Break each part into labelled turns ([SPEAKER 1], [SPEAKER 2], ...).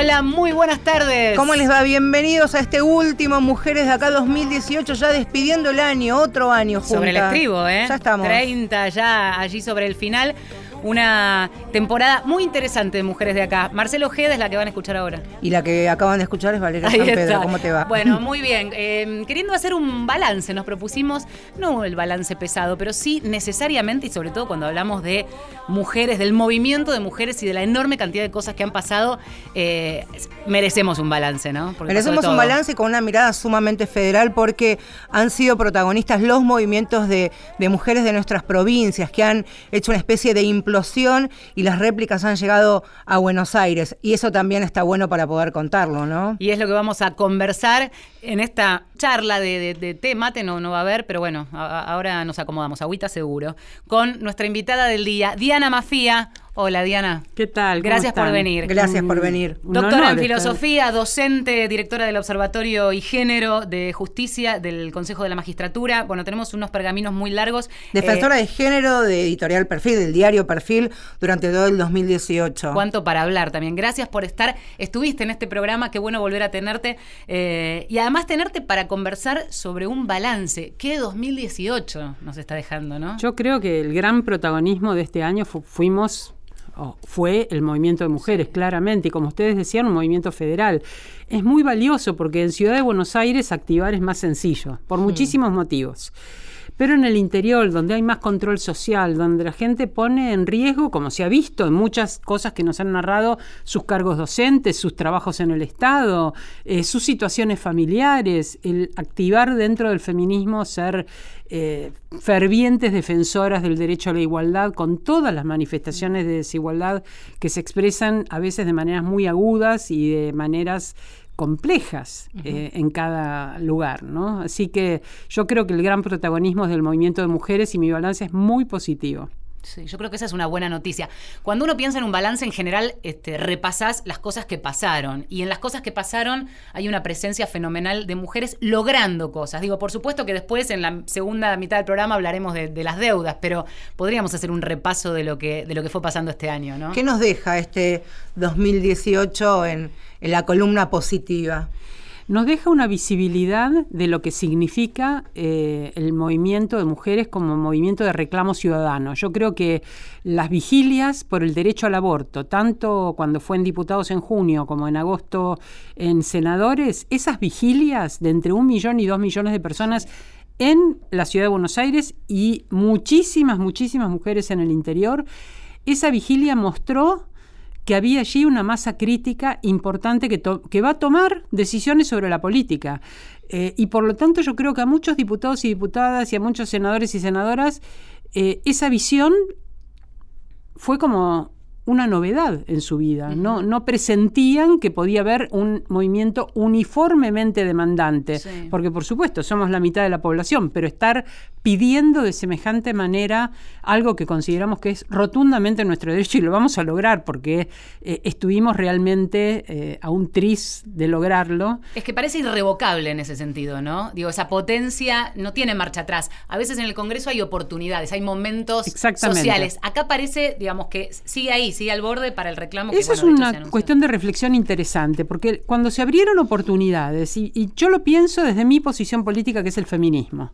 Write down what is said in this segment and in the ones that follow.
[SPEAKER 1] Hola, muy buenas tardes.
[SPEAKER 2] ¿Cómo les va? Bienvenidos a este último Mujeres de Acá 2018, ya despidiendo el año, otro año juntas.
[SPEAKER 1] Sobre el estribo, ¿eh?
[SPEAKER 2] Ya estamos.
[SPEAKER 1] 30 ya allí sobre el final una temporada muy interesante de Mujeres de Acá. Marcelo Ojeda es la que van a escuchar ahora.
[SPEAKER 2] Y la que acaban de escuchar es Valeria San Pedro. ¿Cómo te va?
[SPEAKER 1] Bueno, muy bien. Eh, queriendo hacer un balance, nos propusimos, no el balance pesado, pero sí necesariamente, y sobre todo cuando hablamos de mujeres, del movimiento de mujeres y de la enorme cantidad de cosas que han pasado, eh, merecemos un balance, ¿no?
[SPEAKER 2] merecemos un balance con una mirada sumamente federal porque han sido protagonistas los movimientos de, de mujeres de nuestras provincias que han hecho una especie de y las réplicas han llegado a Buenos Aires. Y eso también está bueno para poder contarlo, ¿no?
[SPEAKER 1] Y es lo que vamos a conversar en esta charla de, de, té, mate no, no va a haber, pero bueno, ahora nos acomodamos, agüita seguro, con nuestra invitada del día, Diana Mafía. Hola Diana.
[SPEAKER 3] ¿Qué tal?
[SPEAKER 1] Gracias por venir.
[SPEAKER 2] Gracias por venir.
[SPEAKER 1] Doctora en filosofía, docente, directora del Observatorio y Género de Justicia del Consejo de la Magistratura. Bueno, tenemos unos pergaminos muy largos.
[SPEAKER 2] Defensora de género de Editorial Perfil, del diario Perfil, durante todo el 2018.
[SPEAKER 1] Cuánto para hablar también. Gracias por estar. Estuviste en este programa, qué bueno volver a tenerte. Eh, y además tenerte para conversar sobre un balance. ¿Qué 2018 nos está dejando, no?
[SPEAKER 3] Yo creo que el gran protagonismo de este año fuimos fue el movimiento de mujeres, claramente, y como ustedes decían, un movimiento federal. Es muy valioso porque en Ciudad de Buenos Aires activar es más sencillo, por muchísimos motivos. Pero en el interior, donde hay más control social, donde la gente pone en riesgo, como se ha visto en muchas cosas que nos han narrado, sus cargos docentes, sus trabajos en el Estado, eh, sus situaciones familiares, el activar dentro del feminismo, ser eh, fervientes defensoras del derecho a la igualdad, con todas las manifestaciones de desigualdad que se expresan a veces de maneras muy agudas y de maneras complejas eh, en cada lugar, ¿no? Así que yo creo que el gran protagonismo es del movimiento de mujeres y mi balance es muy positivo.
[SPEAKER 1] Sí, yo creo que esa es una buena noticia. Cuando uno piensa en un balance en general, este, repasas las cosas que pasaron. Y en las cosas que pasaron hay una presencia fenomenal de mujeres logrando cosas. Digo, por supuesto que después en la segunda mitad del programa hablaremos de, las deudas, pero podríamos hacer un repaso de lo que, de lo que fue pasando este año, ¿no?
[SPEAKER 2] ¿Qué nos deja este 2018 en, en la columna positiva?
[SPEAKER 3] Nos deja una visibilidad de lo que significa eh, el movimiento de mujeres como movimiento de reclamo ciudadano. Yo creo que las vigilias por el derecho al aborto, tanto cuando fue en diputados en junio como en agosto en senadores, esas vigilias de entre un millón y dos millones de personas en la ciudad de Buenos Aires y muchísimas, muchísimas mujeres en el interior, esa vigilia mostró que había allí una masa crítica importante que, va a tomar decisiones sobre la política. Eh, y por lo tanto yo creo que a muchos diputados y diputadas y a muchos senadores y senadoras eh, esa visión fue como una novedad en su vida. no, no presentían que podía haber un movimiento uniformemente demandante, porque por supuesto somos la mitad de la población, pero estar pidiendo de semejante manera algo que consideramos que es rotundamente nuestro derecho y lo vamos a lograr porque eh, estuvimos realmente eh, a un tris de lograrlo.
[SPEAKER 1] Es que parece irrevocable en ese sentido, ¿no? Digo, esa potencia no tiene marcha atrás. A veces en el Congreso hay oportunidades, hay momentos sociales. Acá parece, digamos, que sigue ahí, sigue al borde para el reclamo.
[SPEAKER 3] Esa es una cuestión de reflexión interesante, porque cuando se abrieron oportunidades, y yo lo pienso desde mi posición política, que es el feminismo,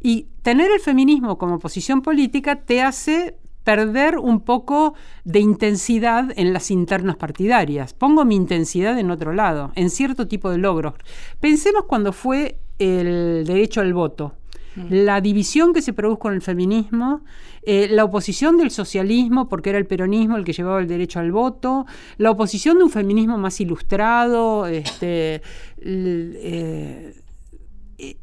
[SPEAKER 3] y tener el feminismo como posición política te hace perder un poco de intensidad en las internas partidarias. Pongo mi intensidad en otro lado, en cierto tipo de logros. Pensemos cuando fue el derecho al voto. Mm. La división que se produjo con el feminismo, eh, la oposición del socialismo, porque era el peronismo el que llevaba el derecho al voto, la oposición de un feminismo más ilustrado, este, eh,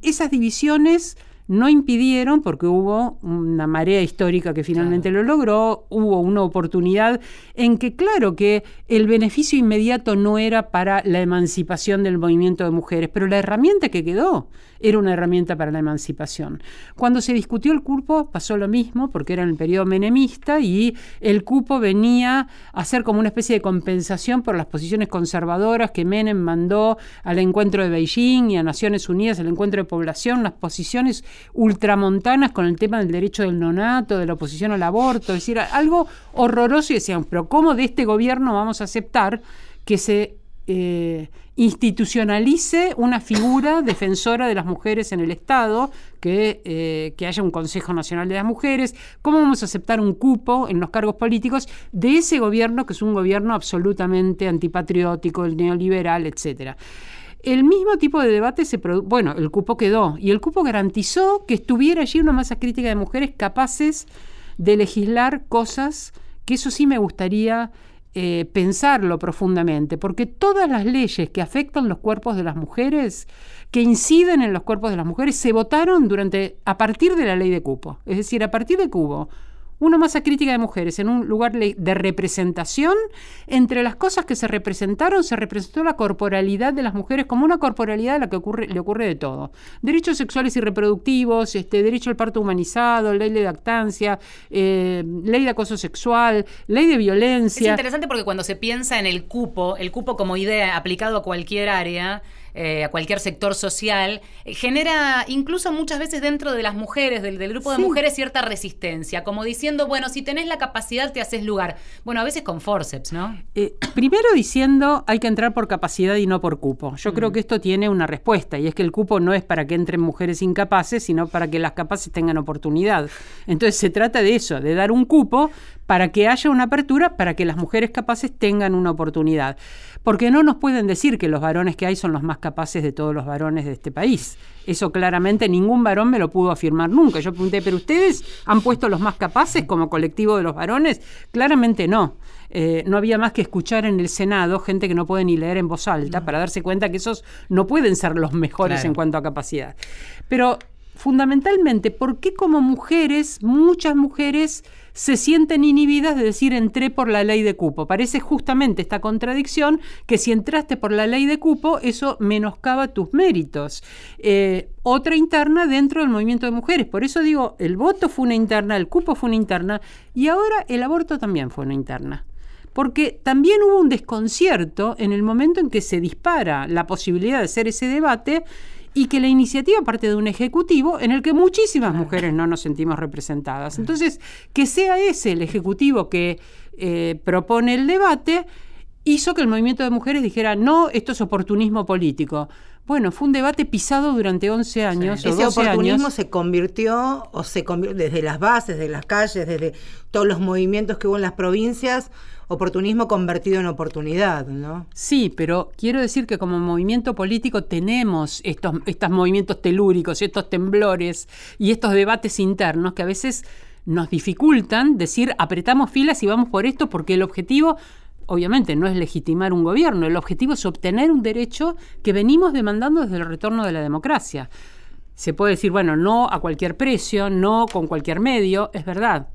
[SPEAKER 3] esas divisiones no impidieron, porque hubo una marea histórica que finalmente lo logró, hubo una oportunidad en que claro que el beneficio inmediato no era para la emancipación del movimiento de mujeres, pero la herramienta que quedó era una herramienta para la emancipación. Cuando se discutió el cupo pasó lo mismo, porque era en el periodo menemista y el cupo venía a ser como una especie de compensación por las posiciones conservadoras que Menem mandó al encuentro de Beijing y a Naciones Unidas, al encuentro de población, las posiciones ultramontanas con el tema del derecho del nonato, de la oposición al aborto, es decir, algo horroroso y decían, pero ¿cómo de este gobierno vamos a aceptar que se eh, institucionalice una figura defensora de las mujeres en el Estado, que, eh, que, haya un Consejo Nacional de las Mujeres, cómo vamos a aceptar un cupo en los cargos políticos de ese gobierno que es un gobierno absolutamente antipatriótico, el neoliberal, etcétera. El mismo tipo de debate se produjo, bueno, el cupo quedó y el cupo garantizó que estuviera allí una masa crítica de mujeres capaces de legislar cosas que eso sí me gustaría eh, pensarlo profundamente, porque todas las leyes que afectan los cuerpos de las mujeres, que inciden en los cuerpos de las mujeres, se votaron durante, a partir de la ley de cupo. Es decir, a partir de cubo una masa crítica de mujeres en un lugar de representación, entre las cosas que se representaron, se representó la corporalidad de las mujeres como una corporalidad a la que ocurre, le ocurre de todo. Derechos sexuales y reproductivos, este, derecho al parto humanizado, ley de lactancia, eh, ley de acoso sexual, ley de violencia.
[SPEAKER 1] Es interesante porque cuando se piensa en el cupo, el cupo como idea aplicado a cualquier área, eh, a cualquier sector social, eh, genera incluso muchas veces dentro de las mujeres, del, grupo de mujeres, cierta resistencia, como diciendo, bueno, si tenés la capacidad te haces lugar. Bueno, a veces con forceps, ¿no?
[SPEAKER 3] Eh, primero diciendo, hay que entrar por capacidad y no por cupo. Yo creo mm. que esto tiene una respuesta, y es que el cupo no es para que entren mujeres incapaces, sino para que las capaces tengan oportunidad. Entonces se trata de eso, de dar un cupo para que haya una apertura, para que las mujeres capaces tengan una oportunidad. Porque no nos pueden decir que los varones que hay son los más capaces de todos los varones de este país. Eso claramente ningún varón me lo pudo afirmar nunca. Yo pregunté, ¿pero ustedes han puesto los más capaces como colectivo de los varones? Claramente no. Eh, no había más que escuchar en el Senado gente que no puede ni leer en voz alta para darse cuenta que esos no pueden ser los mejores en cuanto a capacidad. Pero fundamentalmente, ¿por qué como mujeres, muchas mujeres se sienten inhibidas de decir entré por la ley de cupo. Parece justamente esta contradicción que si entraste por la ley de cupo, eso menoscaba tus méritos. Eh, otra interna dentro del movimiento de mujeres. Por eso digo, el voto fue una interna, el cupo fue una interna y ahora el aborto también fue una interna porque también hubo un desconcierto en el momento en que se dispara la posibilidad de hacer ese debate y que la iniciativa parte de un ejecutivo en el que muchísimas mujeres no nos sentimos representadas. Entonces, que sea ese el ejecutivo que eh, propone el debate, hizo que el movimiento de mujeres dijera, no, esto es oportunismo político. Bueno, fue un debate pisado durante 11 años.
[SPEAKER 2] Ese oportunismo se convirtió, o se convirtió desde las bases, de las calles, desde todos los movimientos que hubo en las provincias, oportunismo convertido en oportunidad, ¿no?
[SPEAKER 3] Sí, pero quiero decir que como movimiento político tenemos estos, estos movimientos telúricos, estos temblores y estos debates internos que a veces nos dificultan decir apretamos filas y vamos por esto porque el objetivo obviamente no es legitimar un gobierno, el objetivo es obtener un derecho que venimos demandando desde el retorno de la democracia. Se puede decir, bueno, no a cualquier precio, no con cualquier medio, es verdad,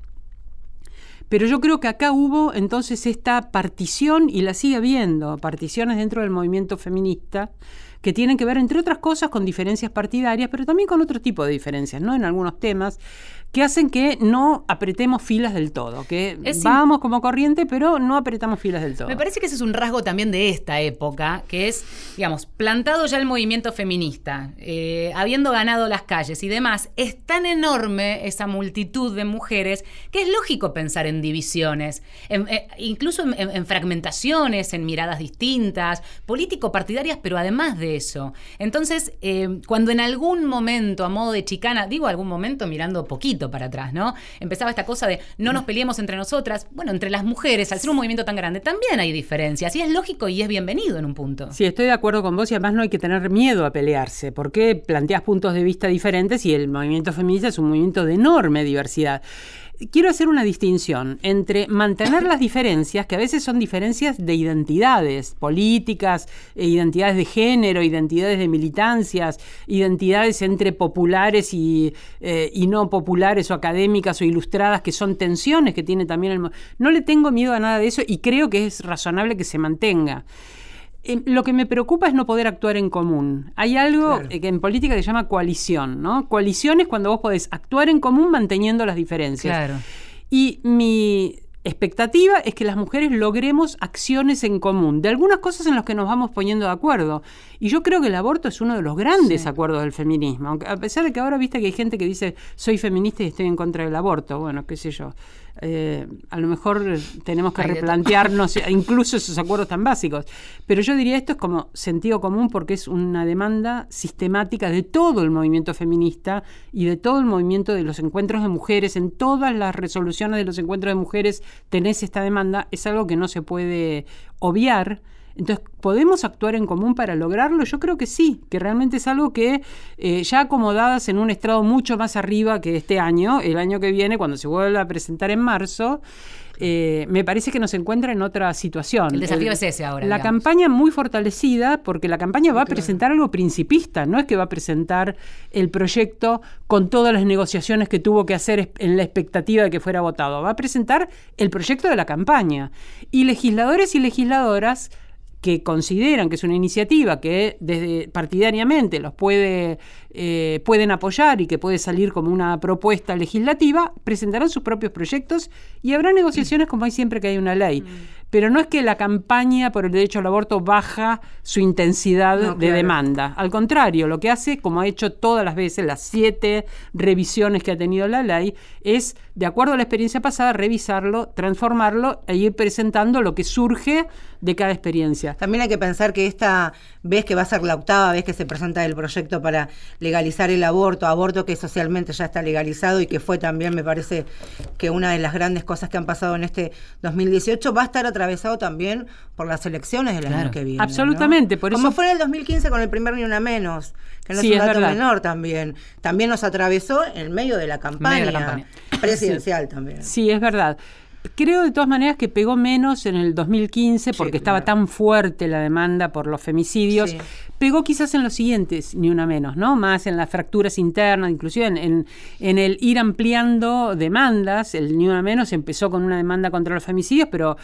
[SPEAKER 3] pero yo creo que acá hubo entonces esta partición, y la sigue habiendo, particiones dentro del movimiento feminista, que tienen que ver, entre otras cosas, con diferencias partidarias, pero también con otro tipo de diferencias, ¿no? En algunos temas que hacen que no apretemos filas del todo, que vamos como corriente, pero no apretamos filas del todo.
[SPEAKER 1] Me parece que ese es un rasgo también de esta época, que es, digamos, plantado ya el movimiento feminista, eh, habiendo ganado las calles y demás, es tan enorme esa multitud de mujeres que es lógico pensar en divisiones, eh, incluso en, fragmentaciones, en miradas distintas, político-partidarias, pero además de eso. Entonces, eh, cuando en algún momento, a modo de chicana, digo algún momento mirando poquito, para atrás, ¿no? Empezaba esta cosa de no nos peleemos entre nosotras. Bueno, entre las mujeres, al ser un movimiento tan grande, también hay diferencias. Y es lógico y es bienvenido en un punto.
[SPEAKER 3] Sí, estoy de acuerdo con vos y además no hay que tener miedo a pelearse, porque planteas puntos de vista diferentes y el movimiento feminista es un movimiento de enorme diversidad quiero hacer una distinción entre mantener las diferencias, que a veces son diferencias de identidades políticas, e identidades de género, identidades de militancias, identidades entre populares y, eh, y, no populares o académicas o ilustradas, que son tensiones que tiene también el... No le tengo miedo a nada de eso y creo que es razonable que se mantenga. Em, lo que me preocupa es no poder actuar en común. Hay algo que en política se llama coalición, ¿no? Coalición es cuando vos podés actuar en común manteniendo las diferencias.
[SPEAKER 1] Claro.
[SPEAKER 3] Y mi expectativa es que las mujeres logremos acciones en común, de algunas cosas en las que nos vamos poniendo de acuerdo. Y yo creo que el aborto es uno de los grandes acuerdos del feminismo, a pesar de que ahora viste que hay gente que dice soy feminista y estoy en contra del aborto, bueno, qué sé yo. Eh, a lo mejor tenemos que replantearnos incluso esos acuerdos tan básicos. Pero yo diría esto es como sentido común porque es una demanda sistemática de todo el movimiento feminista y de todo el movimiento de los encuentros de mujeres. En todas las resoluciones de los encuentros de mujeres tenés esta demanda. Es algo que no se puede obviar. Entonces, ¿podemos actuar en común para lograrlo? Yo creo que sí, que realmente es algo que eh, ya acomodadas en un estrado mucho más arriba que este año, el año que viene, cuando se vuelva a presentar en marzo, eh, me parece que nos encuentra en otra situación.
[SPEAKER 1] El desafío es ese ahora.
[SPEAKER 3] La campaña muy fortalecida, porque la campaña va a presentar algo principista, no es que va a presentar el proyecto con todas las negociaciones que tuvo que hacer en la expectativa de que fuera votado, va a presentar el proyecto de la campaña. Y legisladores y legisladoras que consideran que es una iniciativa que desde partidariamente los puede, eh, pueden apoyar y que puede salir como una propuesta legislativa, presentarán sus propios proyectos y habrá negociaciones como hay siempre que hay una ley. Mm. Pero no es que la campaña por el derecho al aborto baja su intensidad de demanda. Al contrario, lo que hace, como ha hecho todas las veces, las siete revisiones que ha tenido la ley, es, de acuerdo a la experiencia pasada, revisarlo, transformarlo e ir presentando lo que surge de cada experiencia.
[SPEAKER 2] También hay que pensar que esta vez que va a ser la octava vez que se presenta el proyecto para legalizar el aborto, aborto que socialmente ya está legalizado y que fue también, me parece, que una de las grandes cosas que han pasado en este 2018, va a estar atravesado también por las elecciones del año que viene.
[SPEAKER 3] Absolutamente, por
[SPEAKER 2] eso... Como fue en el 2015 con el primer Ni Una Menos, que no es un dato menor también. También nos atravesó en medio de la campaña, presidencial también.
[SPEAKER 3] Sí, es verdad. Creo de todas maneras que pegó menos en el 2015 porque estaba tan fuerte la demanda por los femicidios. Pegó quizás en los siguientes, ni una menos, ¿no? Más en las fracturas internas, inclusive en, en, el ir ampliando demandas. El ni una menos empezó con una demanda contra los femicidios, pero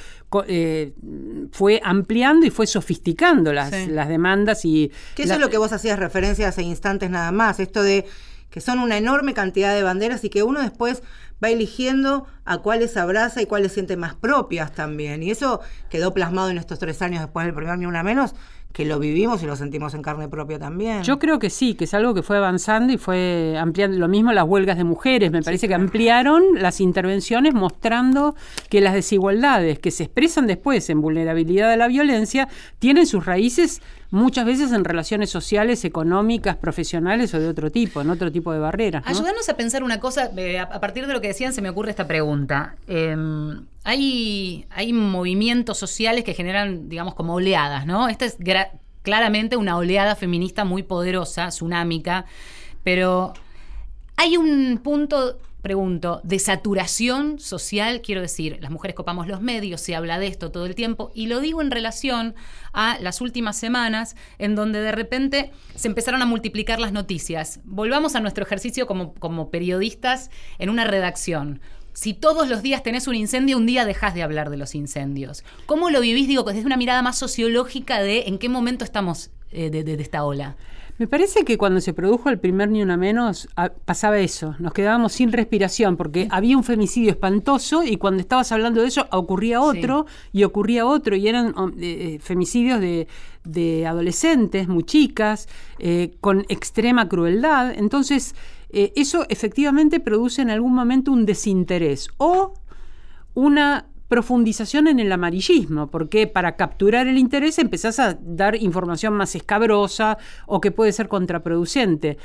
[SPEAKER 3] eh, fue ampliando y fue sofisticando las, las demandas. y
[SPEAKER 2] Que eso es lo que vos hacías referencia hace instantes nada más, esto de que son una enorme cantidad de banderas y que uno después va eligiendo a cuáles abraza y cuáles siente más propias también. Y eso quedó plasmado en estos tres años después del primer Ni Una Menos, que lo vivimos y lo sentimos en carne propia también.
[SPEAKER 3] Yo creo que sí, que es algo que fue avanzando y fue ampliando. Lo mismo las huelgas de mujeres, me parece que ampliaron las intervenciones mostrando que las desigualdades que se expresan después en vulnerabilidad de la violencia tienen sus raíces muchas veces en relaciones sociales, económicas, profesionales o de otro tipo, en otro tipo de barreras.
[SPEAKER 1] Ayúdanos a pensar una cosa, eh, a partir de lo que decían se me ocurre esta pregunta. Em, hay, hay movimientos sociales que generan, digamos, como oleadas, ¿no? Esta es claramente una oleada feminista muy poderosa, tsunámica, pero hay un punto pregunto, de saturación social, quiero decir, las mujeres copamos los medios, se habla de esto todo el tiempo, y lo digo en relación a las últimas semanas en donde de repente se empezaron a multiplicar las noticias. Volvamos a nuestro ejercicio como, como periodistas en una redacción. Si todos los días tenés un incendio, un día dejas de hablar de los incendios. ¿Cómo lo vivís? Digo, desde una mirada más sociológica de en qué momento estamos eh, de esta ola.
[SPEAKER 3] Me parece que cuando se produjo el primer Ni Una Menos pasaba eso, nos quedábamos sin respiración porque había un femicidio espantoso y cuando estabas hablando de eso ocurría otro y ocurría otro. Y eran um, eh, femicidios de, adolescentes, muy chicas, eh, con extrema crueldad. Entonces, eh, eso efectivamente produce en algún momento un desinterés o una profundización en el amarillismo, porque para capturar el interés empezás a dar información más escabrosa o que puede ser contraproducente.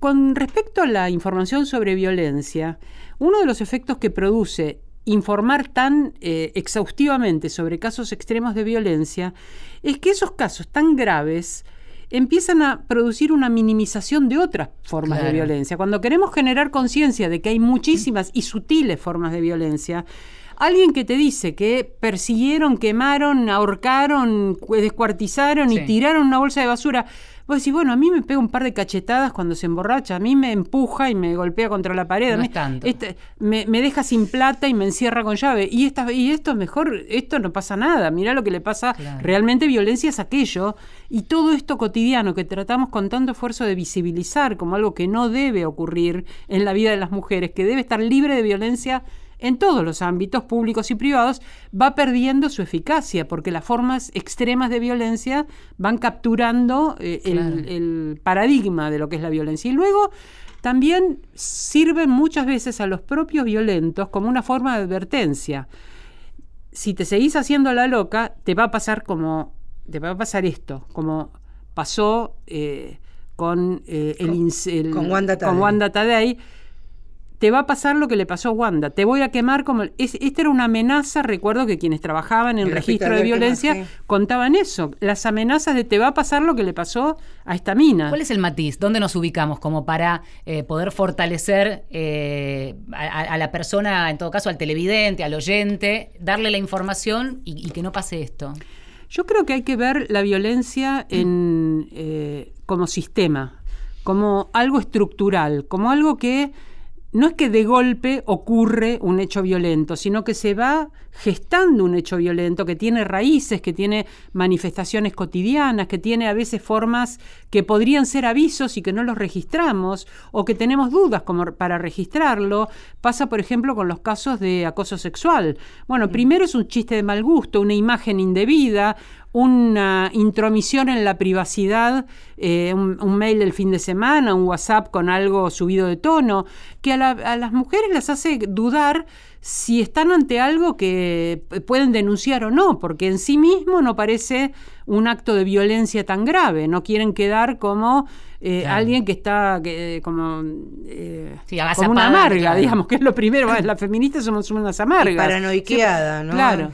[SPEAKER 3] Con respecto a la información sobre violencia, uno de los efectos que produce informar tan eh, exhaustivamente sobre casos extremos de violencia es que esos casos tan graves empiezan a producir una minimización de otras formas de violencia. Cuando queremos generar conciencia de que hay muchísimas y sutiles formas de violencia, Alguien que te dice que persiguieron, quemaron, ahorcaron, descuartizaron y tiraron una bolsa de basura. Vos decís, bueno, a mí me pega un par de cachetadas cuando se emborracha, a mí me empuja y me golpea contra la pared,
[SPEAKER 1] no
[SPEAKER 3] este, me, deja sin plata y me encierra con llave. Y, esta, y esto es mejor, esto no pasa nada. Mirá lo que le pasa, realmente violencia es aquello. Y todo esto cotidiano que tratamos con tanto esfuerzo de visibilizar como algo que no debe ocurrir en la vida de las mujeres, que debe estar libre de violencia en todos los ámbitos públicos y privados, va perdiendo su eficacia, porque las formas extremas de violencia van capturando eh, el, paradigma de lo que es la violencia. Y luego también sirven muchas veces a los propios violentos como una forma de advertencia. Si te seguís haciendo la loca, te va a pasar como, te va a pasar esto, como pasó eh, con, eh, el,
[SPEAKER 2] con, Wanda
[SPEAKER 3] con Wanda Tadei te va a pasar lo que le pasó a Wanda, te voy a quemar como... esta era una amenaza, recuerdo que quienes trabajaban en el registro de violencia contaban eso, las amenazas de te va a pasar lo que le pasó a esta mina.
[SPEAKER 1] ¿Cuál es el matiz? ¿Dónde nos ubicamos como para eh, poder fortalecer eh, a, la persona, en todo caso al televidente, al oyente, darle la información y, que no pase esto?
[SPEAKER 3] Yo creo que hay que ver la violencia en, eh, como sistema, como algo estructural, como algo que no es que de golpe ocurre un hecho violento, sino que se va gestando un hecho violento que tiene raíces, que tiene manifestaciones cotidianas, que tiene a veces formas que podrían ser avisos y que no los registramos o que tenemos dudas como para registrarlo. Pasa, por ejemplo, con los casos de acoso sexual. Bueno, primero es un chiste de mal gusto, una imagen indebida, una intromisión en la privacidad, eh, un, mail del fin de semana, un WhatsApp con algo subido de tono, que a, a las mujeres las hace dudar si están ante algo que pueden denunciar o no, porque en sí mismo no parece un acto de violencia tan grave, no quieren quedar como eh, alguien que está como, eh, como una amarga, digamos, que es lo primero, las feministas somos unas amargas.
[SPEAKER 2] paranoiqueada, ¿no?
[SPEAKER 3] Claro.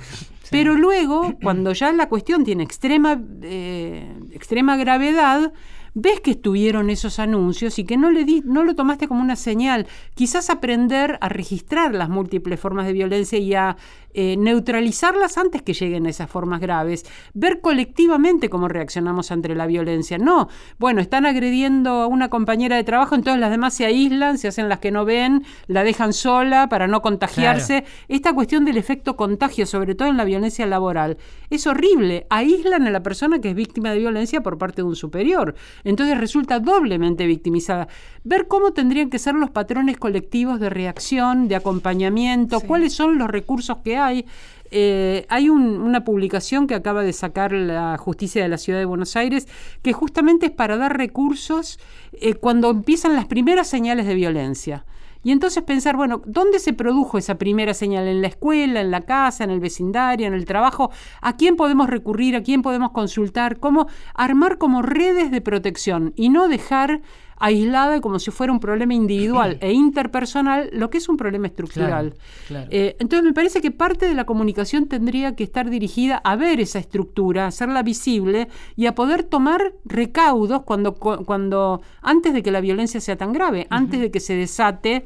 [SPEAKER 3] Pero luego, cuando ya la cuestión tiene extrema, eh, extrema gravedad, ves que estuvieron esos anuncios y que no, le di, no lo tomaste como una señal. Quizás aprender a registrar las múltiples formas de violencia y a eh, neutralizarlas antes que lleguen a esas formas graves. Ver colectivamente cómo reaccionamos ante la violencia. No, bueno, están agrediendo a una compañera de trabajo, entonces las demás se aíslan, se hacen las que no ven, la dejan sola para no contagiarse. Esta cuestión del efecto contagio, sobre todo en la violencia laboral, es horrible. Aíslan a la persona que es víctima de violencia por parte de un superior. Entonces resulta doblemente victimizada. Ver cómo tendrían que ser los patrones colectivos de reacción, de acompañamiento, cuáles son los recursos que hay. Eh, hay una publicación que acaba de sacar la justicia de la ciudad de Buenos Aires que justamente es para dar recursos eh, cuando empiezan las primeras señales de violencia. Y entonces pensar, bueno, ¿dónde se produjo esa primera señal? ¿En la escuela, en la casa, en el vecindario, en el trabajo? ¿A quién podemos recurrir? ¿A quién podemos consultar? ¿Cómo armar como redes de protección y no dejar aislada como si fuera un problema individual e interpersonal, lo que es un problema estructural. Eh, entonces me parece que parte de la comunicación tendría que estar dirigida a ver esa estructura, a hacerla visible y a poder tomar recaudos cuando, cuando antes de que la violencia sea tan grave, antes de que se desate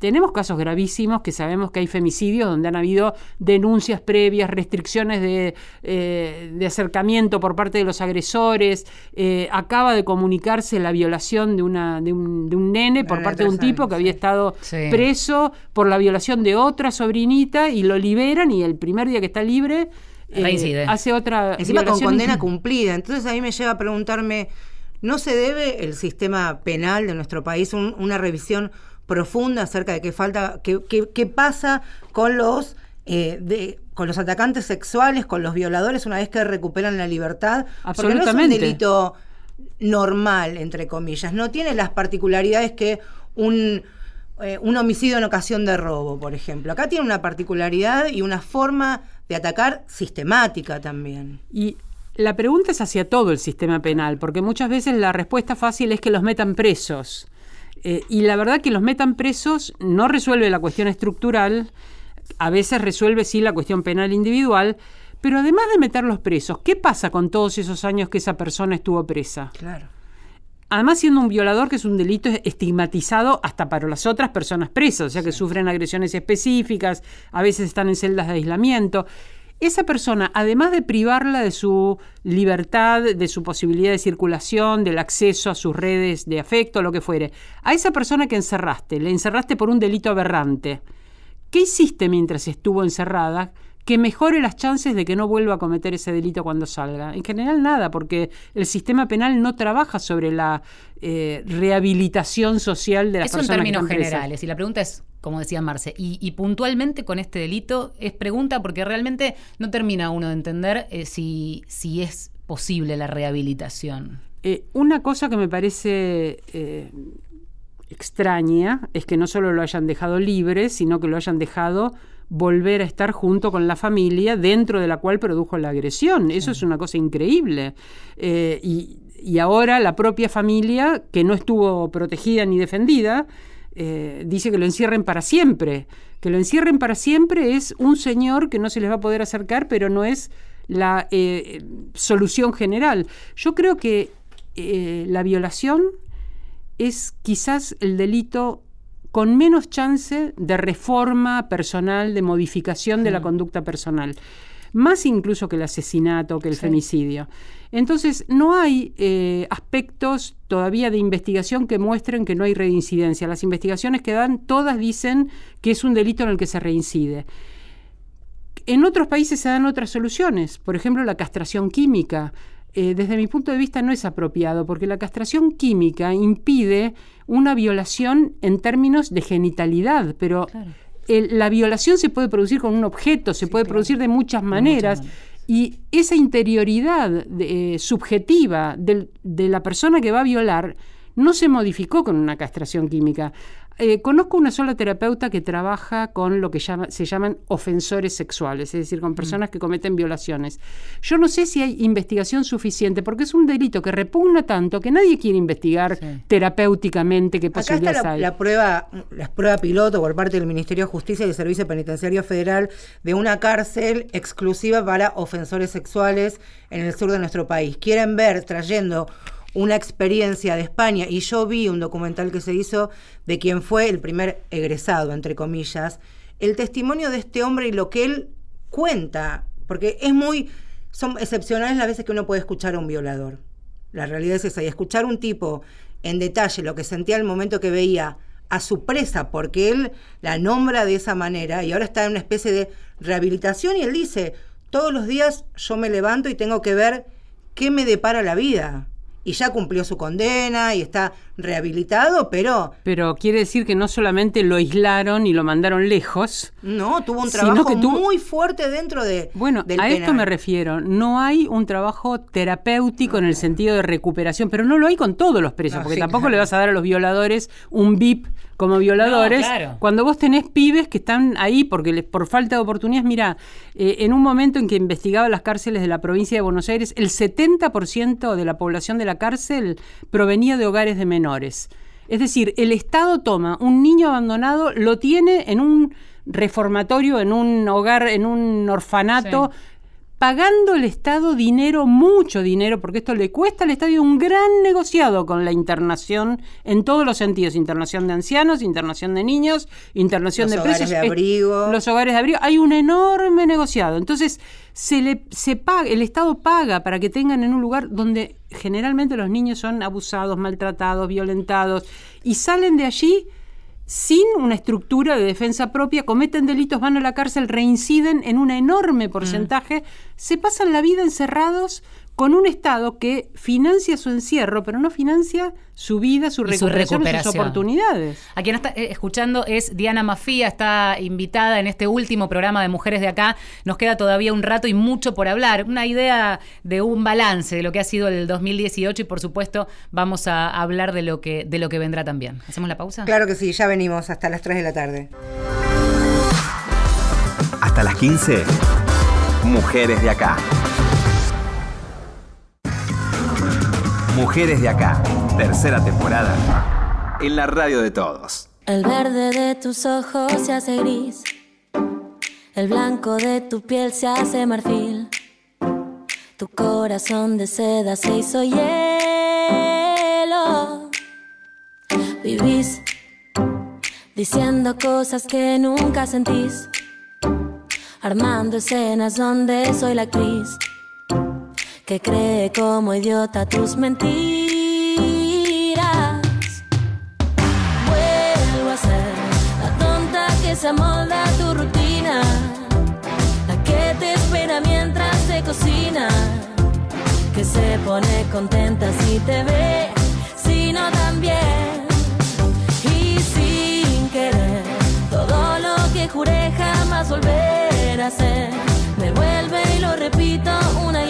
[SPEAKER 3] tenemos casos gravísimos que sabemos que hay femicidios donde han habido denuncias previas, restricciones de, eh, acercamiento por parte de los agresores. Eh, acaba de comunicarse la violación de, una, de, un, de un nene por parte de un tipo que había estado preso por la violación de otra sobrinita y lo liberan y el primer día que está libre eh, hace otra...
[SPEAKER 2] Encima con condena cumplida. Entonces a mí me lleva a preguntarme, ¿no se debe el sistema penal de nuestro país una revisión profunda acerca de qué falta, qué, qué, pasa con los eh, de, con los atacantes sexuales, con los violadores una vez que recuperan la libertad. Porque no es un delito normal, entre comillas. No tiene las particularidades que un, eh, un homicidio en ocasión de robo, por ejemplo. Acá tiene una particularidad y una forma de atacar sistemática también.
[SPEAKER 3] Y la pregunta es hacia todo el sistema penal, porque muchas veces la respuesta fácil es que los metan presos. Eh, y la verdad que los metan presos no resuelve la cuestión estructural, a veces resuelve sí la cuestión penal individual, pero además de meterlos presos, ¿qué pasa con todos esos años que esa persona estuvo presa?
[SPEAKER 2] Claro.
[SPEAKER 3] Además, siendo un violador, que es un delito estigmatizado hasta para las otras personas presas, o sea que sufren agresiones específicas, a veces están en celdas de aislamiento esa persona, además de privarla de su libertad, de su posibilidad de circulación, del acceso a sus redes de afecto, lo que fuere, a esa persona que encerraste, le encerraste por un delito aberrante, ¿qué hiciste mientras estuvo encerrada? Que mejore las chances de que no vuelva a cometer ese delito cuando salga. En general nada, porque el sistema penal no trabaja sobre la eh, rehabilitación social de las personas.
[SPEAKER 1] Eso en términos generales. Y la pregunta es, como decía Marce, y, puntualmente con este delito es pregunta porque realmente no termina uno de entender eh, si, si es posible la rehabilitación.
[SPEAKER 3] Eh, una cosa que me parece extraña es que no solo lo hayan dejado libre, sino que lo hayan dejado volver a estar junto con la familia dentro de la cual produjo la agresión. Eso es una cosa increíble. Eh, y, ahora la propia familia, que no estuvo protegida ni defendida, eh, dice que lo encierren para siempre. Que lo encierren para siempre es un señor que no se les va a poder acercar, pero no es la eh, solución general. Yo creo que la violación es quizás el delito con menos chance de reforma personal, de modificación de la conducta personal, más incluso que el asesinato, que el femicidio. Entonces, no hay eh, aspectos todavía de investigación que muestren que no hay reincidencia. Las investigaciones que dan, todas dicen que es un delito en el que se reincide. En otros países se dan otras soluciones, por ejemplo, la castración química. Eh, desde mi punto de vista no es apropiado, porque la castración química impide una violación en términos de genitalidad, pero la violación se puede producir con un objeto, se puede producir de muchas maneras. Y esa interioridad eh, subjetiva de la persona que va a violar no se modificó con una castración química. Eh, conozco una sola terapeuta que trabaja con lo que se llaman ofensores sexuales, es decir, con personas mm. que cometen violaciones. Yo no sé si hay investigación suficiente, porque es un delito que repugna tanto que nadie quiere investigar terapéuticamente qué posibilidades
[SPEAKER 2] Acá está la, prueba, la prueba piloto por parte del Ministerio de Justicia y del Servicio Penitenciario Federal de una cárcel exclusiva para ofensores sexuales en el sur de nuestro país. Quieren ver trayendo una experiencia de España. Y yo vi un documental que se hizo de quien fue el primer egresado, entre comillas, el testimonio de este hombre y lo que él cuenta, porque es muy, son excepcionales las veces que uno puede escuchar a un violador. La realidad es esa, y escuchar un tipo en detalle lo que sentía al momento que veía a su presa, porque él la nombra de esa manera y ahora está en una especie de rehabilitación y él dice, todos los días yo me levanto y tengo que ver qué me depara la vida y ya cumplió su condena y está rehabilitado, pero...
[SPEAKER 3] Pero quiere decir que no solamente lo aislaron y lo mandaron lejos.
[SPEAKER 2] No, tuvo un trabajo muy fuerte dentro de...
[SPEAKER 3] Bueno, a esto me refiero. No hay un trabajo terapéutico en el sentido de recuperación, pero no lo hay con todos los presos, porque tampoco le vas a dar a los violadores un VIP como violadores. Cuando vos tenés pibes que están ahí porque les, por falta de oportunidades, mira, eh, en un momento en que investigaba las cárceles de la provincia de Buenos Aires, el 70% de la población de la cárcel provenía de hogares de menores. Es decir, el Estado toma un niño abandonado, lo tiene en un reformatorio, en un hogar, en un orfanato, pagando el Estado dinero, mucho dinero, porque esto le cuesta al Estado un gran negociado con la internación en todos los sentidos, internación de ancianos, internación de niños, internación
[SPEAKER 2] de
[SPEAKER 3] precios,
[SPEAKER 2] de abrigo.
[SPEAKER 3] los hogares de abrigo, hay un enorme negociado. Entonces, se le se paga, el Estado paga para que tengan en un lugar donde generalmente los niños son abusados, maltratados, violentados y salen de allí sin una estructura de defensa propia, cometen delitos, van a la cárcel, reinciden en un enorme mm. porcentaje, se pasan la vida encerrados con un Estado que financia su encierro, pero no financia su vida, su recuperación, y sus oportunidades.
[SPEAKER 1] A quien está eh, escuchando es Diana Mafía, está invitada en este último programa de Mujeres de Acá. Nos queda todavía un rato y mucho por hablar. Una idea de un balance de lo que ha sido el 2018 y por supuesto vamos a hablar de lo que, de lo que vendrá también. ¿Hacemos la pausa?
[SPEAKER 2] Claro que sí, ya venimos hasta las 3 de la tarde.
[SPEAKER 4] Hasta las 15. Mujeres de Acá. Mujeres de Acá, tercera temporada, en la radio de todos.
[SPEAKER 5] El verde de tus ojos se hace gris, el blanco de tu piel se hace marfil, tu corazón de seda se hizo hielo. Vivís diciendo cosas que nunca sentís, armando escenas donde soy la actriz que cree como idiota tus mentiras. Vuelvo a ser la tonta que se amolda a tu rutina, la que te espera mientras te cocina, que se pone contenta si te ve, si no también. Y sin querer, todo lo que juré jamás volver a ser, me vuelve y lo repito una y.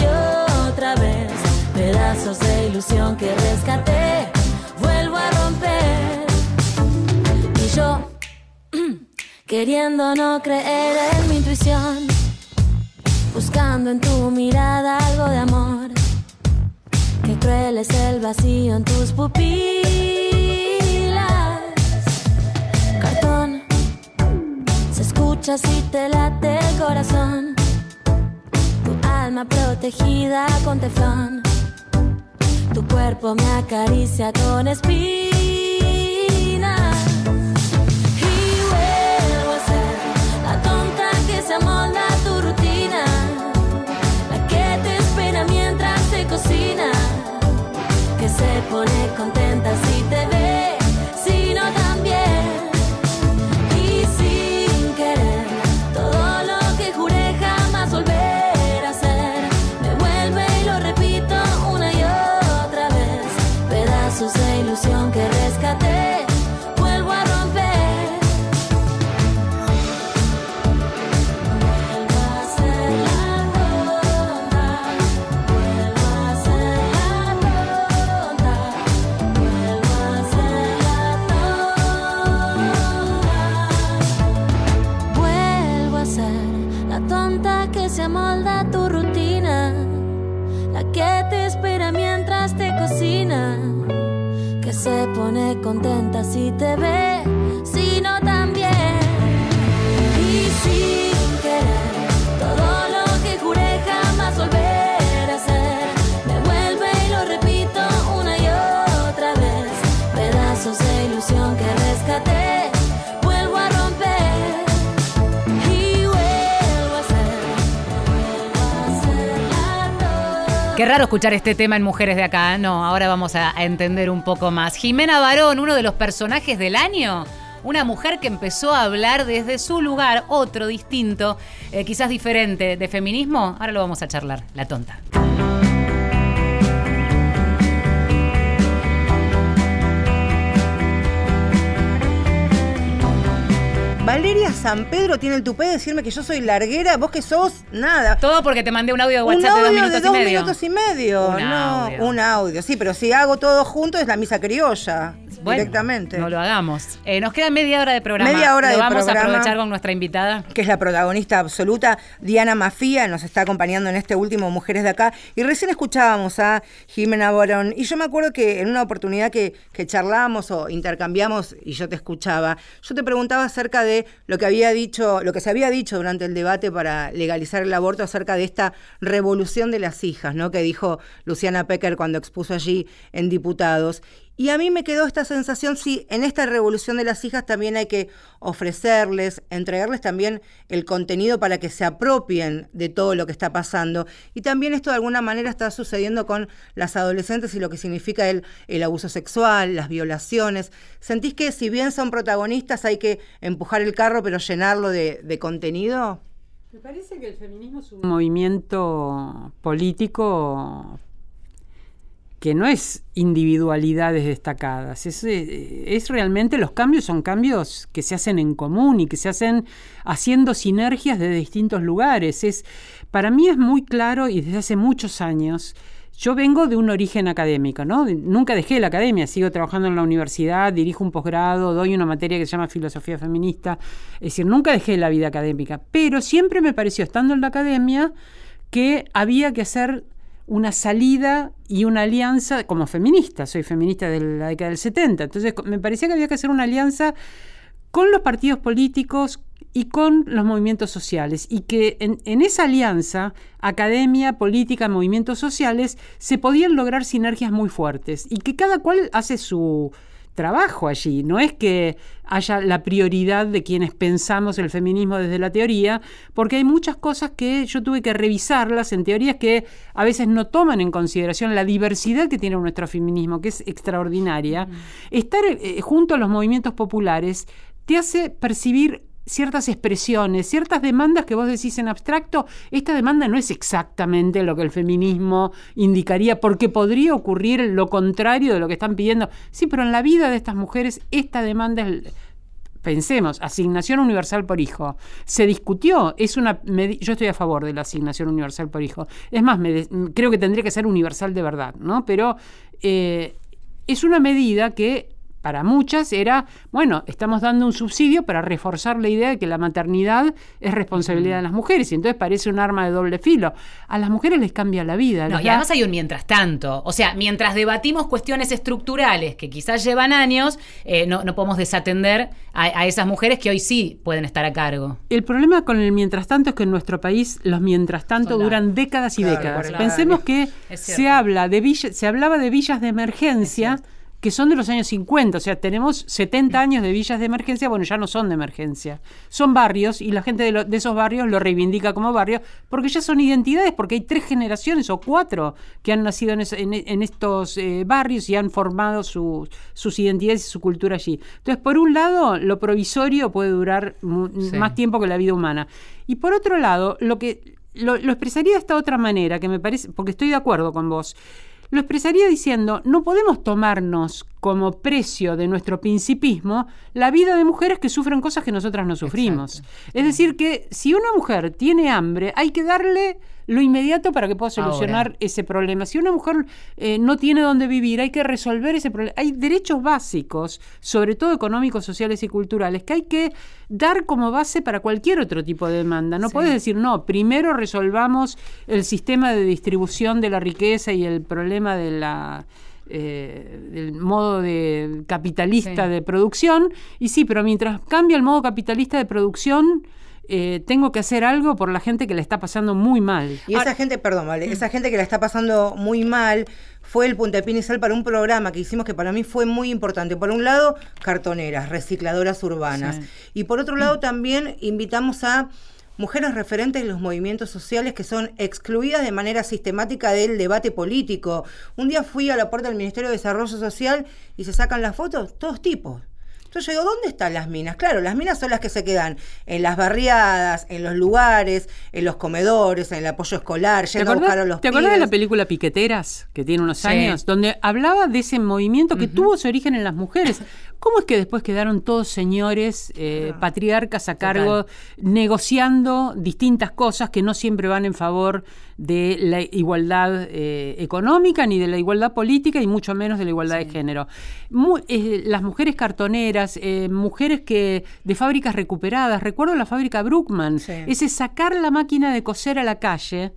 [SPEAKER 5] Pedazos de ilusión que rescaté, vuelvo a romper. Queriendo no creer en mi intuición, buscando en tu mirada algo de amor. Qué cruel es el vacío en tus pupilas. Cartón, se escucha si te late el corazón. Tu alma protegida con teflón. Tu cuerpo me acaricia con espinas. Y vuelvo a ser la tonta que se amolda
[SPEAKER 1] escuchar este tema en Mujeres de Acá. No, ahora vamos a, a entender un poco más. Jimena Barón, uno de los personajes del año. Una mujer que empezó a hablar desde su lugar, otro distinto, eh, quizás diferente, de feminismo. Ahora lo vamos a charlar, la tonta.
[SPEAKER 2] Valeria San Pedro tiene el tupé de decirme que yo soy larguera, vos que sos nada.
[SPEAKER 1] Todo porque te mandé un audio de
[SPEAKER 2] un
[SPEAKER 1] WhatsApp de dos
[SPEAKER 2] audio
[SPEAKER 1] minutos
[SPEAKER 2] de
[SPEAKER 1] y medio.
[SPEAKER 2] minutos y medio.
[SPEAKER 1] Un
[SPEAKER 2] no,
[SPEAKER 1] audio.
[SPEAKER 2] un audio. Sí, pero si hago todo junto es la misa criolla.
[SPEAKER 1] Bueno,
[SPEAKER 2] directamente.
[SPEAKER 1] No lo hagamos. Eh, nos queda media hora de programa.
[SPEAKER 2] Media hora
[SPEAKER 1] lo
[SPEAKER 2] de
[SPEAKER 1] vamos a aprovechar con nuestra invitada.
[SPEAKER 2] que es la protagonista absoluta, Diana Mafía, nos está acompañando en este último Mujeres de Acá. Y recién escuchábamos a Jimena Borón. Y yo me acuerdo que en una oportunidad que, que charlábamos o intercambiamos y yo te escuchaba, yo te preguntaba acerca de lo que había dicho, lo que se había dicho durante el debate para legalizar el aborto acerca de esta revolución de las hijas, ¿no? Que dijo Luciana Pecker cuando expuso allí en diputados. Y a mí me quedó esta sensación, sí, en esta revolución de las hijas también hay que ofrecerles, entregarles también el contenido para que se apropien de todo lo que está pasando. Y también esto de alguna manera está sucediendo con las adolescentes y lo que significa el, el abuso sexual, las violaciones. ¿Sentís que si bien son protagonistas hay que empujar el carro pero llenarlo de, de contenido?
[SPEAKER 3] Me parece que el feminismo es un movimiento político que no es individualidades destacadas, es, eh, es realmente los cambios son cambios que se hacen en común y que se hacen haciendo sinergias de distintos lugares. Es, para mí es muy claro y desde hace muchos años, yo vengo de un origen académico, ¿no? Nunca dejé la academia, sigo trabajando en la universidad, dirijo un posgrado, doy una materia que se llama filosofía feminista, es decir, nunca dejé la vida académica, pero siempre me pareció, estando en la academia, que había que hacer una salida y una alianza como feminista, soy feminista de la década del 70, entonces me parecía que había que hacer una alianza con los partidos políticos y con los movimientos sociales, y que en, en, esa alianza, academia, política, movimientos sociales, se podían lograr sinergias muy fuertes, y que cada cual hace su trabajo allí, no es que haya la prioridad de quienes pensamos el feminismo desde la teoría, porque hay muchas cosas que yo tuve que revisarlas en teorías que a veces no toman en consideración la diversidad que tiene nuestro feminismo, que es extraordinaria. Mm. Estar eh, junto a los movimientos populares te hace percibir ciertas expresiones, ciertas demandas que vos decís en abstracto, esta demanda no es exactamente lo que el feminismo indicaría, porque podría ocurrir lo contrario de lo que están pidiendo. Sí, pero en la vida de estas mujeres esta demanda es pensemos, asignación universal por hijo. Se discutió, es una yo estoy a favor de la asignación universal por hijo. Es más, me creo que tendría que ser universal de verdad, ¿no? Pero eh, es una medida que para muchas era, bueno, estamos dando un subsidio para reforzar la idea de que la maternidad es responsabilidad de las mujeres y entonces parece un arma de doble filo. A las mujeres les cambia la vida.
[SPEAKER 1] No, y
[SPEAKER 3] da-
[SPEAKER 1] además hay un mientras tanto. O sea, mientras debatimos cuestiones estructurales que quizás llevan años, eh, no, no podemos desatender a, a esas mujeres que hoy sí pueden estar a cargo.
[SPEAKER 3] El problema con el mientras tanto es que en nuestro país los mientras tanto
[SPEAKER 1] Son
[SPEAKER 3] duran décadas y
[SPEAKER 2] Claro,
[SPEAKER 3] décadas. Pensemos que se habla de villa- se hablaba de villas de emergencia que son de los años 50, o sea, tenemos 70 años de villas de emergencia, bueno, ya no son de emergencia, son barrios y la gente de, lo- de esos barrios lo reivindica como barrio porque ya son identidades, porque hay tres generaciones o cuatro que han nacido en, es- en- en estos eh, barrios y han formado sus- sus identidades y su cultura allí. Entonces, por un lado, lo provisorio puede durar
[SPEAKER 1] Sí.
[SPEAKER 3] más tiempo que la vida humana. Y por otro lado, lo que lo, lo expresaría de esta otra manera, que me parece, porque estoy de acuerdo con vos. Lo expresaría diciendo, no podemos tomarnos como precio de nuestro principismo la vida de mujeres que sufren cosas que nosotras no sufrimos. Es decir, que si una mujer tiene hambre, hay que darle lo inmediato para que pueda solucionar
[SPEAKER 1] Ahora.
[SPEAKER 3] ese problema. Si una mujer eh, no tiene dónde vivir, hay que resolver ese problema. Hay derechos básicos, sobre todo económicos, sociales y culturales, que hay que dar como base para cualquier otro tipo de demanda. No
[SPEAKER 1] Sí.
[SPEAKER 3] puedes decir, no, primero resolvamos el sistema de distribución de la riqueza y el problema de la eh, del modo de capitalista
[SPEAKER 1] Sí.
[SPEAKER 3] de producción y sí, pero mientras cambia el modo capitalista de producción eh, tengo que hacer algo por la gente que le está pasando muy mal.
[SPEAKER 2] Y esa gente, perdón, vale, esa gente que la está pasando muy mal fue el puntapié inicial para un programa que hicimos que para mí fue muy importante. Por un lado, cartoneras, recicladoras urbanas.
[SPEAKER 1] Sí.
[SPEAKER 2] Y por otro lado, también invitamos a mujeres referentes de los movimientos sociales que son excluidas de manera sistemática del debate político. Un día fui a la puerta del Ministerio de Desarrollo Social y se sacan las fotos, todos tipos. Entonces yo digo, ¿dónde están las minas? Claro, las minas son las que se quedan en las barriadas, en los lugares, en los comedores, en el apoyo escolar,
[SPEAKER 3] ¿Te
[SPEAKER 2] yendo a buscar a
[SPEAKER 3] acordás,
[SPEAKER 2] los
[SPEAKER 3] te acordás de la película Piqueteras, que tiene unos
[SPEAKER 1] Sí.
[SPEAKER 3] años, donde hablaba de ese movimiento que tuvo su origen en las mujeres? ¿Cómo es que después quedaron todos señores, eh, patriarcas a cargo, negociando distintas cosas que no siempre van en favor de la igualdad eh, económica, ni de la igualdad política, y mucho menos de la igualdad de género? Eh, las mujeres cartoneras, mujeres que de fábricas recuperadas, recuerdo la fábrica Bruckmann,
[SPEAKER 2] Sí.
[SPEAKER 3] ese sacar la máquina de coser a la calle,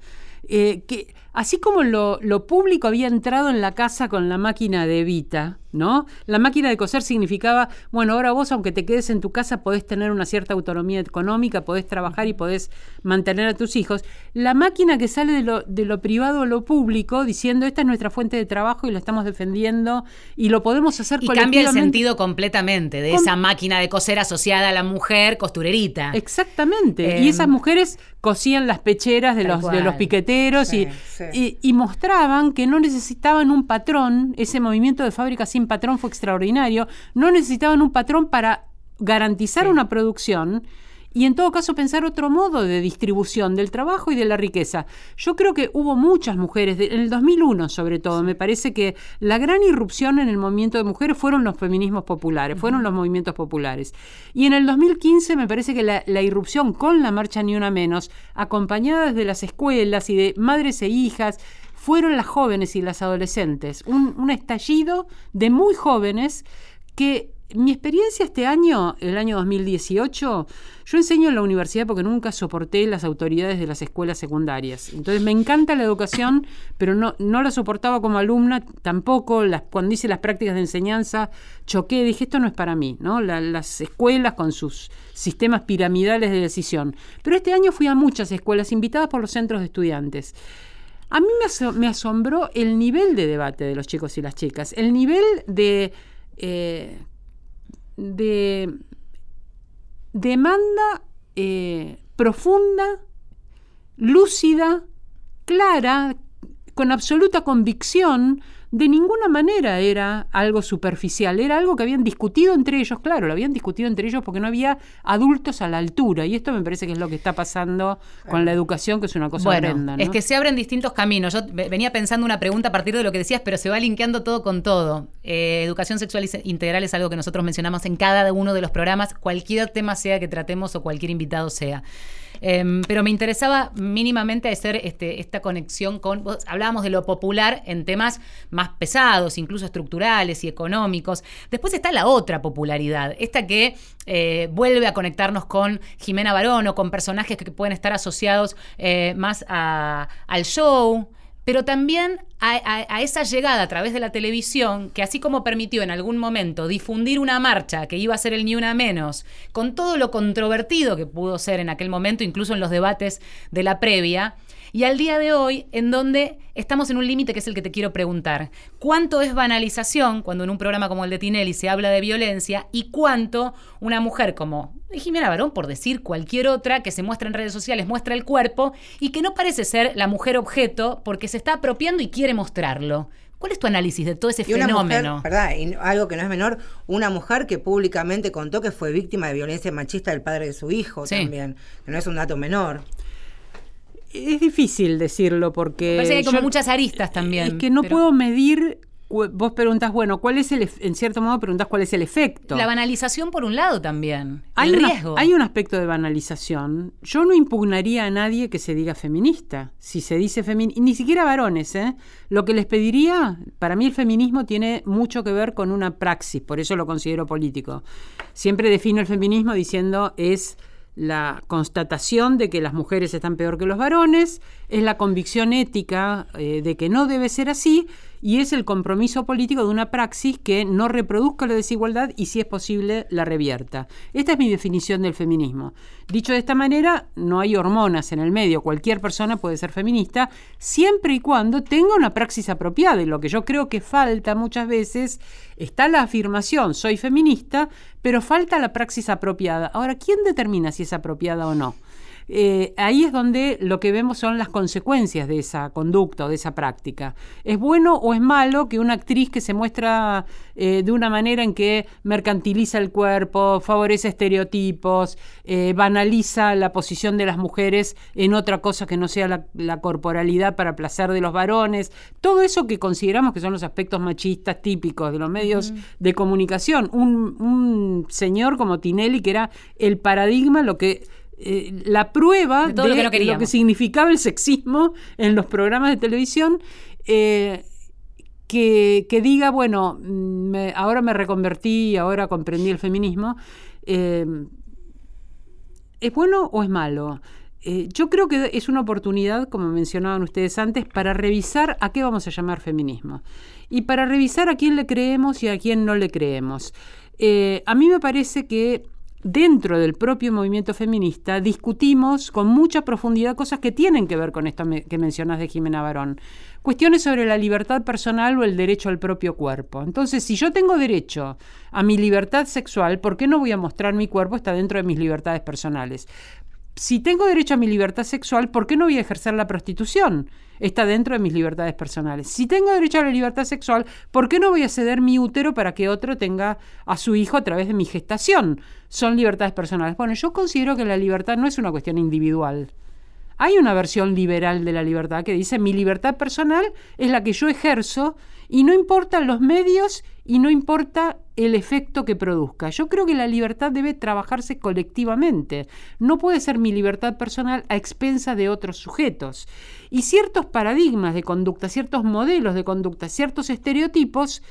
[SPEAKER 3] que así como lo, lo público había entrado en la casa con la máquina de Evita, ¿no? La máquina de coser significaba, bueno, ahora vos, aunque te quedes en tu casa, podés tener una cierta autonomía económica, podés trabajar y podés mantener a tus hijos. La máquina que sale de lo, de lo privado a lo público, diciendo, esta es nuestra fuente de trabajo y lo estamos defendiendo y lo podemos hacer
[SPEAKER 1] Y cambia el
[SPEAKER 3] colectivamente".
[SPEAKER 1] sentido completamente de
[SPEAKER 3] Com-
[SPEAKER 1] esa máquina de coser asociada a la mujer costurerita.
[SPEAKER 3] Exactamente.
[SPEAKER 1] Eh,
[SPEAKER 3] y esas mujeres cosían las pecheras de los, de los piqueteros
[SPEAKER 2] Sí,
[SPEAKER 3] y,
[SPEAKER 2] sí.
[SPEAKER 3] y- y mostraban que no necesitaban un patrón. Ese movimiento de fábrica sin patrón fue extraordinario. No necesitaban un patrón para garantizar una producción y en todo caso pensar otro modo de distribución del trabajo y de la riqueza. Yo creo que hubo muchas mujeres, de- en el 2001 sobre todo, me parece que la gran irrupción en el movimiento de mujeres fueron los feminismos populares, fueron los movimientos populares. Y en el 2015 me parece que la, la irrupción con la marcha Ni Una Menos, acompañada desde las escuelas y de madres e hijas, fueron las jóvenes y las adolescentes. Un, un estallido de muy jóvenes que mi experiencia este año, el año 2018, yo enseño en la universidad porque nunca soporté las autoridades de las escuelas secundarias. Entonces me encanta la educación, pero no, no la soportaba como alumna, tampoco las, cuando hice las prácticas de enseñanza choqué, dije esto no es para mí, ¿no? La- las escuelas con sus sistemas piramidales de decisión. Pero este año fui a muchas escuelas invitadas por los centros de estudiantes. A mí me, aso- me asombró el nivel de debate de los chicos y las chicas, el nivel de, eh, de demanda eh, profunda, lúcida, clara, con absoluta convicción. De ninguna manera era algo superficial, era algo que habían discutido entre ellos, claro, lo habían discutido entre ellos porque no había adultos a la altura. Y esto me parece que es lo que está pasando con la educación, que es una cosa
[SPEAKER 1] Bueno,
[SPEAKER 3] horrenda. ¿no?
[SPEAKER 1] es que se abren distintos caminos. Yo ve- venía pensando una pregunta a partir de lo que decías, pero se va linkeando todo con todo. Eh, educación sexual integral es algo que nosotros mencionamos en cada uno de los programas, cualquier tema sea que tratemos o cualquier invitado sea. Em, pero me interesaba mínimamente hacer este, esta conexión con, hablábamos de lo popular en temas más pesados, incluso estructurales y económicos. Después está la otra popularidad, esta que eh, vuelve a conectarnos con Jimena Barón o con personajes que pueden estar asociados eh, más al show pero también a, esa llegada a través de la televisión, que así como permitió en algún momento difundir una marcha que iba a ser el ni una menos, con todo lo controvertido que pudo ser en aquel momento, incluso en los debates de la previa, y al día de hoy, en donde estamos en un límite que es el que te quiero preguntar. ¿Cuánto es banalización cuando en un programa como el de Tinelli se habla de violencia y cuánto una mujer como Jimena Barón, por decir cualquier otra, que se muestra en redes sociales, muestra el cuerpo y que no parece ser la mujer objeto porque se está apropiando y quiere mostrarlo? ¿Cuál es tu análisis de todo ese fenómeno?
[SPEAKER 2] ¿verdad? algo que no es menor, una mujer que públicamente contó que fue víctima de violencia machista del padre de su hijo también, que no es un dato menor
[SPEAKER 3] es difícil decirlo porque...
[SPEAKER 1] Parece que hay como muchas aristas también.
[SPEAKER 3] Es que no puedo medir vos preguntas, bueno, ¿cuál es el, en cierto modo preguntas cuál es el efecto?
[SPEAKER 1] La banalización por un lado también.
[SPEAKER 3] Hay
[SPEAKER 1] el riesgo.
[SPEAKER 3] Hay un aspecto de banalización. Yo no impugnaría a nadie que se diga feminista. Si se dice feminista, ni siquiera varones, ¿eh? Lo que les pediría, para mí el feminismo tiene mucho que ver con una praxis, por eso lo considero político. Siempre defino el feminismo diciendo es la constatación de que las mujeres están peor que los varones, es la convicción ética eh, de que no debe ser así y es el compromiso político de una praxis que no reproduzca la desigualdad y si es posible la revierta. Esta es mi definición del feminismo. Dicho de esta manera, no hay hormonas en el medio, cualquier persona puede ser feminista siempre y cuando tenga una praxis apropiada y lo que yo creo que falta muchas veces está la afirmación soy feminista, pero falta la praxis apropiada. Ahora, ¿quién determina si es apropiada o no? Eh, ahí es donde lo que vemos son las consecuencias de esa conducta o de esa práctica. ¿Es bueno o es malo que una actriz que se muestra eh, de una manera en que mercantiliza el cuerpo, favorece estereotipos, eh, banaliza la posición de las mujeres en otra cosa que no sea la, corporalidad para placer de los varones? Todo eso que consideramos que son los aspectos machistas típicos de los medios de comunicación. Un, un señor como Tinelli, que era el paradigma, lo que eh, la prueba de, lo, que significaba el sexismo en los programas de televisión. Eh, que, diga, bueno, ahora me reconvertí, ahora comprendí el feminismo, eh, ¿es bueno o es malo? yo creo que es una oportunidad, como mencionaban ustedes antes, para revisar a qué vamos a llamar feminismo y para revisar a quién le creemos y a quién no le creemos. a mí me parece que dentro del propio movimiento feminista discutimos con mucha profundidad cosas que tienen que ver con esto que mencionas de Jimena Barón. Cuestiones sobre la libertad personal o el derecho al propio cuerpo. Entonces, si yo tengo derecho a mi libertad sexual, ¿por qué no voy a mostrar mi cuerpo? Está dentro de mis libertades personales si tengo derecho a mi libertad sexual, ¿por qué no voy a ejercer la prostitución? Está dentro de mis libertades personales. Si tengo derecho a la libertad sexual, ¿por qué no voy a ceder mi útero para que otro tenga a su hijo a través de mi gestación? Son libertades personales. Bueno, yo considero que la libertad no es una cuestión individual. Hay una versión liberal de la libertad que dice mi libertad personal es la que yo ejerzo y no importan los medios y no importa el efecto que produzca. Yo creo que la libertad debe trabajarse colectivamente. No puede ser mi libertad personal a expensa de otros sujetos. Y ciertos paradigmas de conducta, ciertos modelos de conducta, ciertos estereotipos,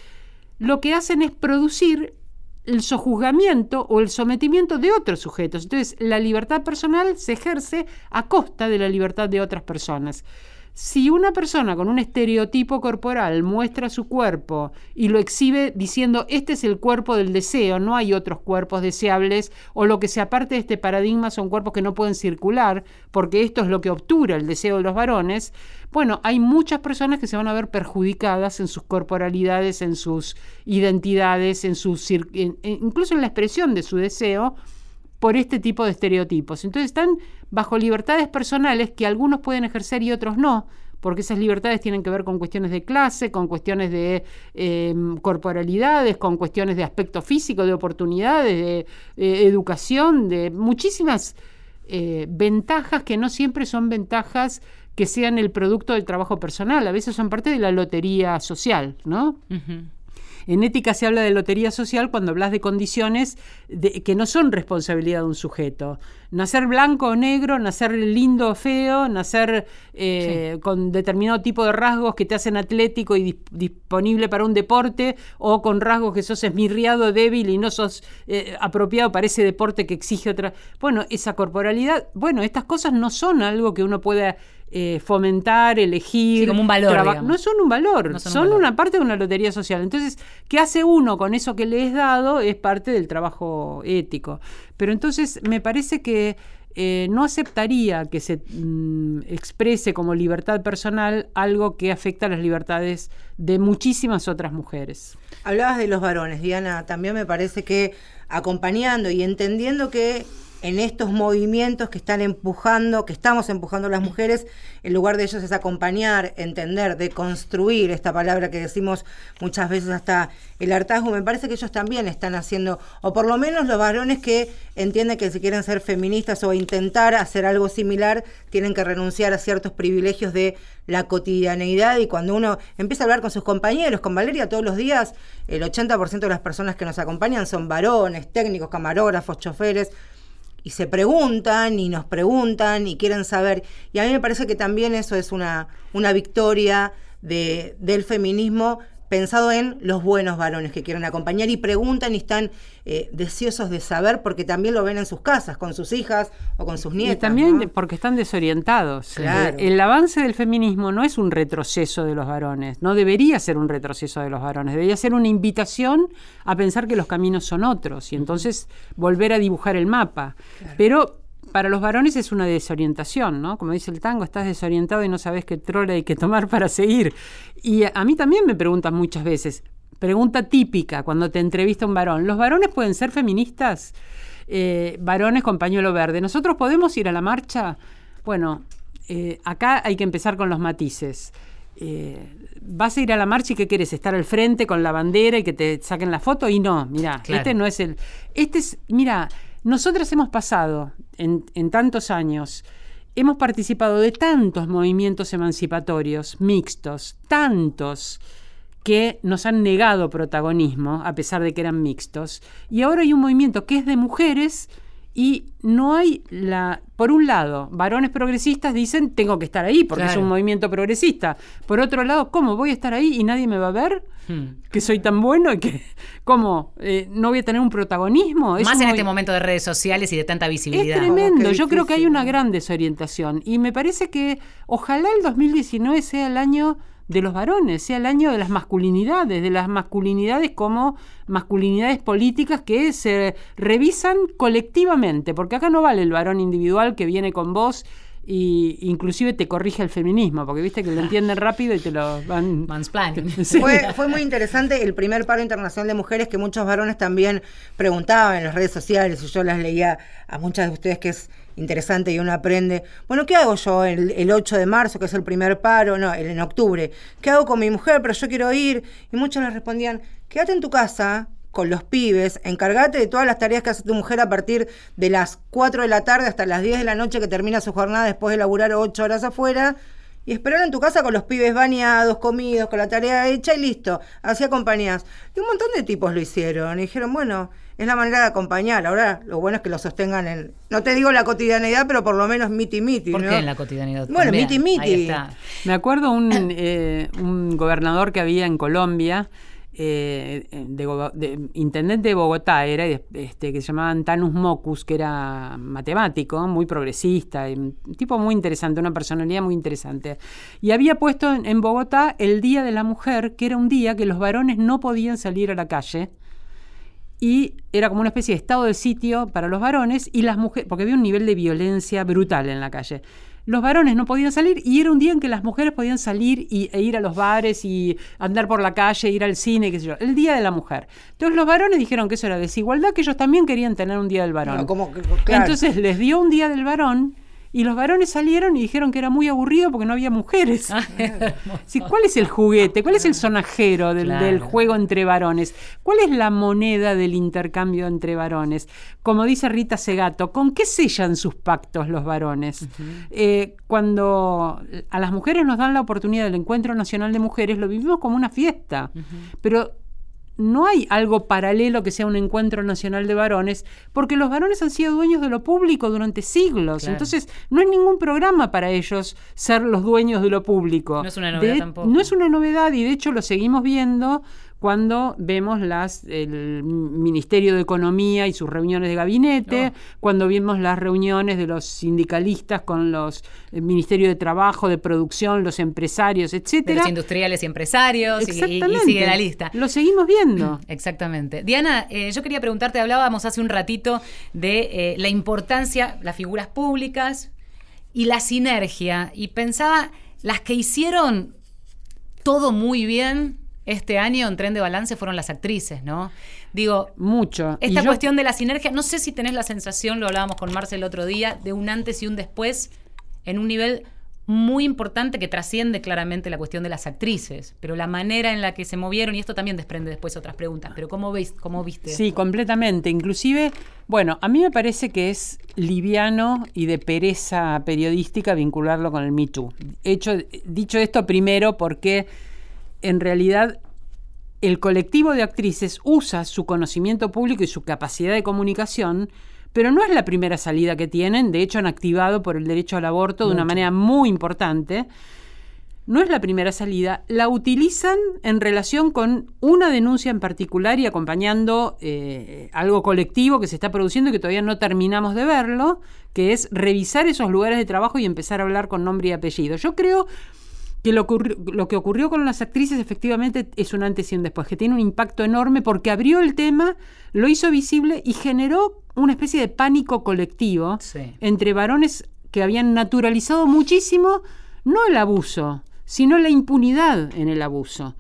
[SPEAKER 3] lo que hacen es producir el sojuzgamiento o el sometimiento de otros sujetos. Entonces, la libertad personal se ejerce a costa de la libertad de otras personas. Si una persona con un estereotipo corporal muestra su cuerpo y lo exhibe diciendo este es el cuerpo del deseo, no hay otros cuerpos deseables, o lo que se aparte de este paradigma son cuerpos que no pueden circular, porque esto es lo que obtura el deseo de los varones, bueno, hay muchas personas que se van a ver perjudicadas en sus corporalidades, en sus identidades, en sus incluso en la expresión de su deseo por este tipo de estereotipos. Entonces están bajo libertades personales que algunos pueden ejercer y otros no, porque esas libertades tienen que ver con cuestiones de clase, con cuestiones de em, corporalidades, con cuestiones de aspecto físico, de oportunidades, de, educación, de muchísimas eh, ventajas que no siempre son ventajas que sean el producto del trabajo personal, a veces son parte de la lotería social, ¿no? En ética se habla de lotería social cuando hablas de condiciones de, que no son responsabilidad de un sujeto. Nacer blanco o negro, nacer lindo o feo, nacer eh, con determinado tipo de rasgos que te hacen atlético y disponible para un deporte, o con rasgos que sos esmirriado, débil y no sos eh, apropiado para ese deporte que exige otra. Bueno, esa corporalidad, bueno, estas cosas no son algo que uno pueda eh, fomentar, elegir.
[SPEAKER 1] como un valor.
[SPEAKER 3] No son un valor, son, una parte de una lotería social. Entonces, ¿qué hace uno con eso que le es dado? Es parte del trabajo ético. Pero entonces me parece que eh, no aceptaría que se mm, exprese como libertad personal algo que afecta a las libertades de muchísimas otras mujeres.
[SPEAKER 2] Hablabas de los varones, Diana, también me parece que acompañando y entendiendo que en estos movimientos que están empujando, que estamos empujando las mujeres, en lugar de ellos es acompañar, entender, de construir esta palabra que decimos muchas veces hasta el hartazgo, me parece que ellos también están haciendo, o por lo menos los varones que entienden que si quieren ser feministas o intentar hacer algo similar, tienen que renunciar a ciertos privilegios de la cotidianeidad. Y cuando uno empieza a hablar con sus compañeros, con Valeria todos los días, el 80% de las personas que nos acompañan son varones, técnicos, camarógrafos, choferes, y se preguntan y nos preguntan y quieren saber. Y a mí me parece que también eso es una, una victoria de, del feminismo pensado en los buenos varones que quieren acompañar y preguntan y están eh, deseosos de saber porque también lo ven en sus casas, con sus hijas o con sus nietas.
[SPEAKER 3] Y también porque están desorientados. El, avance del feminismo no es un retroceso de los varones, no debería ser un retroceso de los varones, debería ser una invitación a pensar que los caminos son otros y entonces volver a dibujar el mapa. Pero para los varones es una desorientación, ¿no? Como dice el tango, estás desorientado y no sabes qué trole hay que tomar para seguir. Y a mí también me preguntan muchas veces, pregunta típica cuando te entrevista un varón, ¿los varones pueden ser feministas? Eh, varones con pañuelo verde, ¿nosotros podemos ir a la marcha? Bueno, eh, acá hay que empezar con los matices. Eh, vas a ir a la marcha y qué quieres estar al frente con la bandera y que te saquen la foto y no, mira, este no es el, este es, mira, nosotras hemos pasado en, tantos años, hemos participado de tantos movimientos emancipatorios mixtos, tantos que nos han negado protagonismo a pesar de que eran mixtos, y ahora hay un movimiento que es de mujeres y no hay la. Por un lado, varones progresistas dicen tengo que estar ahí porque es un movimiento progresista. Por otro lado, ¿cómo voy a estar ahí y nadie me va a ver? Hmm. Que soy tan bueno y que. ¿Cómo? Eh, ¿No voy a tener un protagonismo?
[SPEAKER 1] Más en este momento de redes sociales y de tanta visibilidad.
[SPEAKER 3] Es tremendo. Yo creo que hay una gran desorientación. Y me parece que ojalá el 2019 sea el año de los varones, sea el año de las masculinidades, de las masculinidades como masculinidades políticas que se revisan colectivamente, porque acá no vale el varón individual que viene con vos y inclusive te corrige el feminismo, porque viste que lo entienden rápido y te lo van...
[SPEAKER 1] Mansplaining.
[SPEAKER 2] Fue, fue muy interesante el primer paro internacional de mujeres que muchos varones también preguntaban en las redes sociales y yo las leía a muchas de ustedes que es interesante y uno aprende, bueno, ¿qué hago yo el, 8 de marzo, que es el primer paro? No, el, en octubre. ¿Qué hago con mi mujer? Pero yo quiero ir. Y muchos les respondían, quédate en tu casa con los pibes, encárgate de todas las tareas que hace tu mujer a partir de las 4 de la tarde hasta las 10 de la noche que termina su jornada después de laburar 8 horas afuera. Y esperar en tu casa con los pibes bañados, comidos, con la tarea hecha y listo. Así acompañás. Y un montón de tipos lo hicieron. Y dijeron, bueno, es la manera de acompañar. Ahora, lo bueno es que lo sostengan en, no te digo la cotidianidad, pero por lo menos miti miti.
[SPEAKER 1] ¿Por qué en la cotidianidad?
[SPEAKER 2] Bueno, miti miti.
[SPEAKER 3] Me acuerdo un, eh, un gobernador que había en Colombia. Eh, de, intendente de Bogotá era este, que se llamaba Antanus Mocus, que era matemático, muy progresista, un tipo muy interesante, una personalidad muy interesante. Y había puesto en, en Bogotá el Día de la Mujer, que era un día que los varones no podían salir a la calle y era como una especie de estado de sitio para los varones y las mujeres, porque había un nivel de violencia brutal en la calle. Los varones no podían salir y era un día en que las mujeres podían salir y, e ir a los bares y andar por la calle, ir al cine, qué sé yo. El Día de la Mujer. Entonces los varones dijeron que eso era desigualdad, que ellos también querían tener un Día del Varón. Entonces les dio un Día del Varón y los varones salieron y dijeron que era muy aburrido porque no había mujeres. Ah, ¿Cuál es el juguete? ¿Cuál es el sonajero del, juego entre varones? ¿Cuál es la moneda del intercambio entre varones? Como dice Rita Segato, ¿con qué sellan sus pactos los varones? Eh, cuando a las mujeres nos dan la oportunidad del Encuentro Nacional de Mujeres, lo vivimos como una fiesta. Pero no hay algo paralelo que sea un encuentro nacional de varones, porque los varones han sido dueños de lo público durante siglos.
[SPEAKER 1] Claro.
[SPEAKER 3] Entonces, no es ningún programa para ellos ser los dueños de lo público.
[SPEAKER 1] No es una novedad
[SPEAKER 3] De-
[SPEAKER 1] tampoco.
[SPEAKER 3] No es una novedad y de hecho lo seguimos viendo cuando vemos las el Ministerio de Economía y sus reuniones de gabinete,
[SPEAKER 1] Oh.
[SPEAKER 3] cuando vemos las reuniones de los sindicalistas con los el Ministerio de Trabajo, de Producción, los empresarios,
[SPEAKER 1] De
[SPEAKER 3] etcétera.
[SPEAKER 1] los industriales y empresarios, y- y, sigue la lista.
[SPEAKER 3] Lo seguimos viendo.
[SPEAKER 1] Exactamente. Diana, eh, yo quería preguntarte, hablábamos hace un ratito de eh, la importancia, las figuras públicas y la sinergia, y pensaba, las que hicieron todo muy bien este año en Tren de Balance fueron las actrices, ¿no? Digo,
[SPEAKER 3] Mucho. Y
[SPEAKER 1] esta
[SPEAKER 3] yo-
[SPEAKER 1] cuestión de la sinergia, no sé si tenés la sensación, lo hablábamos con Marcel el otro día, de un antes y un después en un nivel muy importante que trasciende claramente la cuestión de las actrices, pero la manera en la que se movieron, y esto también desprende después otras preguntas, pero ¿cómo, veis, cómo viste?
[SPEAKER 3] Sí, completamente. Inclusive, bueno, a mí me parece que es liviano y de pereza periodística vincularlo con el Me Too. Hecho, dicho esto primero porque en realidad el colectivo de actrices usa su conocimiento público y su capacidad de comunicación, pero no es la primera salida que tienen. De hecho, han activado por el derecho al aborto de una manera muy importante. No es la primera salida, la utilizan en relación con una denuncia en particular y acompañando eh, algo colectivo que se está produciendo y que todavía no terminamos de verlo, que es revisar esos lugares de trabajo y empezar a hablar con nombre y apellido. Yo creo que lo, que ocurrió con las actrices efectivamente es un antes y un después, que tiene un impacto enorme porque abrió el tema, lo hizo visible y generó una especie de pánico colectivo
[SPEAKER 1] Sí.
[SPEAKER 3] entre varones que habían naturalizado muchísimo, no el abuso, sino la impunidad en el abuso.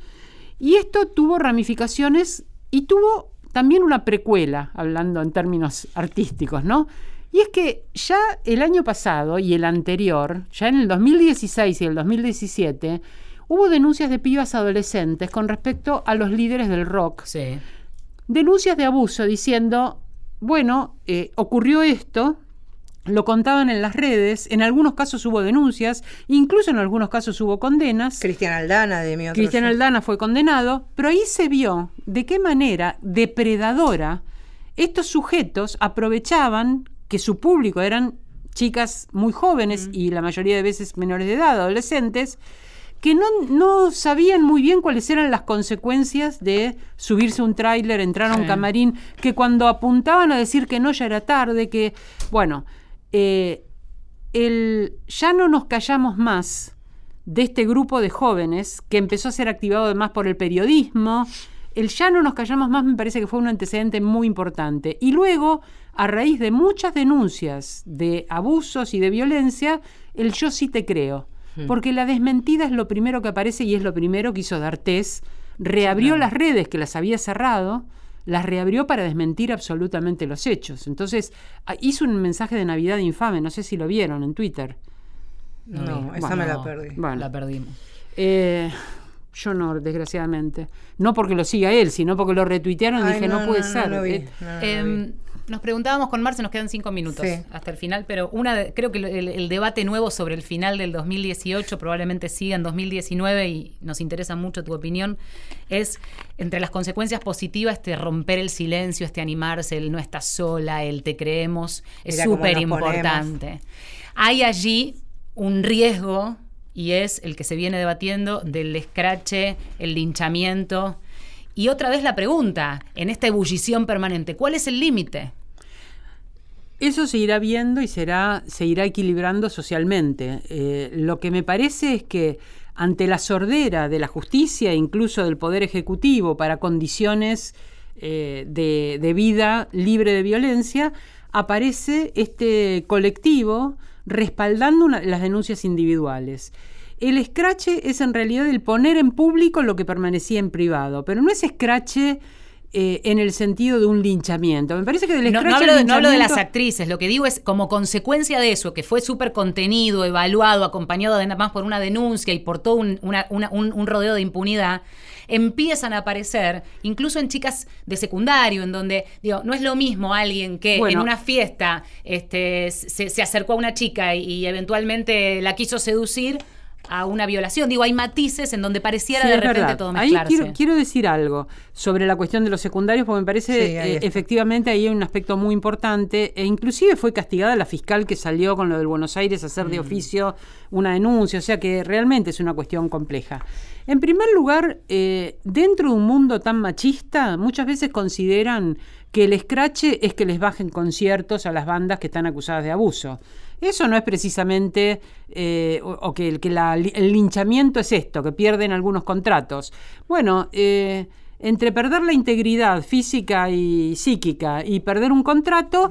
[SPEAKER 3] Y esto tuvo ramificaciones y tuvo también una precuela, hablando en términos artísticos, ¿no? Y es que ya el año pasado y el anterior, ya en el 2016 y el 2017, hubo denuncias de pibas adolescentes con respecto a los líderes del rock
[SPEAKER 1] Sí.
[SPEAKER 3] denuncias de abuso diciendo, bueno, eh, ocurrió esto, lo contaban en las redes, en algunos casos hubo denuncias, incluso en algunos casos hubo condenas.
[SPEAKER 2] Cristian Aldana de mi otro
[SPEAKER 3] Cristian. Aldana fue condenado, pero ahí se vio de qué manera depredadora estos sujetos aprovechaban que su público eran chicas muy jóvenes y la mayoría de veces menores de edad, adolescentes, que no, no sabían muy bien cuáles eran las consecuencias de subirse un tráiler, entrar a un
[SPEAKER 1] Sí.
[SPEAKER 3] camarín, que cuando apuntaban a decir que no ya era tarde, que, bueno, eh, el, ya no nos callamos más de este grupo de jóvenes que empezó a ser activado además por el periodismo. El ya no nos callamos más me parece que fue un antecedente muy importante. Y luego, a raíz de muchas denuncias de abusos y de violencia, el yo sí te creo. Porque la desmentida es lo primero que aparece y es lo primero que hizo D'Artés. Reabrió las redes que las había cerrado, las reabrió para desmentir absolutamente los hechos. Entonces, ah, hizo un mensaje de Navidad infame, no sé si lo vieron en Twitter.
[SPEAKER 2] No, esa me la
[SPEAKER 1] No,
[SPEAKER 2] perdí.
[SPEAKER 3] Bueno.
[SPEAKER 1] La perdimos.
[SPEAKER 3] Eh, yo no, desgraciadamente. No porque lo siga él, sino porque lo retuitearon y
[SPEAKER 2] Ay,
[SPEAKER 3] dije, no, puede ser.
[SPEAKER 2] No, lo vi,
[SPEAKER 3] Eh,
[SPEAKER 1] nos preguntábamos con Marce, nos quedan cinco minutos
[SPEAKER 2] Sí.
[SPEAKER 1] hasta el final, pero una de- creo que el, el debate nuevo sobre el final del 2018 probablemente siga en 2019 y nos interesa mucho tu opinión, es entre las consecuencias positivas este romper el silencio, este animarse, el no estás sola, el te creemos, es súper importante. Hay allí un riesgo y es el que se viene debatiendo del escrache, el linchamiento. Y otra vez la pregunta, en esta ebullición permanente, ¿cuál es el límite?
[SPEAKER 3] Eso se irá viendo y será, se irá equilibrando socialmente. Eh, lo que me parece es que ante la sordera de la justicia e incluso del Poder Ejecutivo para condiciones eh, de, vida libre de violencia, aparece este colectivo respaldando las denuncias individuales. El escrache es en realidad el poner en público lo que permanecía en privado, pero no es escrache eh, en el sentido de un linchamiento. Me parece que del
[SPEAKER 1] No,
[SPEAKER 3] escrache
[SPEAKER 1] no hablo, de- no hablo de las actrices, lo que digo es como consecuencia de eso, que fue súper contenido, evaluado, acompañado además por una denuncia y por todo un, una- una- un- un rodeo de impunidad, empiezan a aparecer, incluso en chicas de secundario, en donde, digo, no es lo mismo alguien que
[SPEAKER 3] Bueno.
[SPEAKER 1] en una fiesta este, se, se acercó a una chica y, y eventualmente la quiso seducir, a una violación. Digo, hay matices en donde pareciera
[SPEAKER 3] Sí,
[SPEAKER 1] de repente
[SPEAKER 3] verdad.
[SPEAKER 1] todo
[SPEAKER 3] Ahí
[SPEAKER 1] mezclarse.
[SPEAKER 3] quiero, quiero decir algo sobre la cuestión de los secundarios, porque me parece
[SPEAKER 2] Sí, ahí
[SPEAKER 3] eh, efectivamente ahí hay un aspecto muy importante, e inclusive fue castigada la fiscal que salió con lo del Buenos Aires a hacer
[SPEAKER 1] Mm.
[SPEAKER 3] de oficio una denuncia, o sea que realmente es una cuestión compleja. En primer lugar, eh, dentro de un mundo tan machista, muchas veces consideran que el escrache es que les bajen conciertos a las bandas que están acusadas de abuso. Eso no es precisamente, eh, o, que, el- linchamiento es esto, que pierden algunos contratos. Bueno, eh, entre perder la integridad física y psíquica y perder un contrato,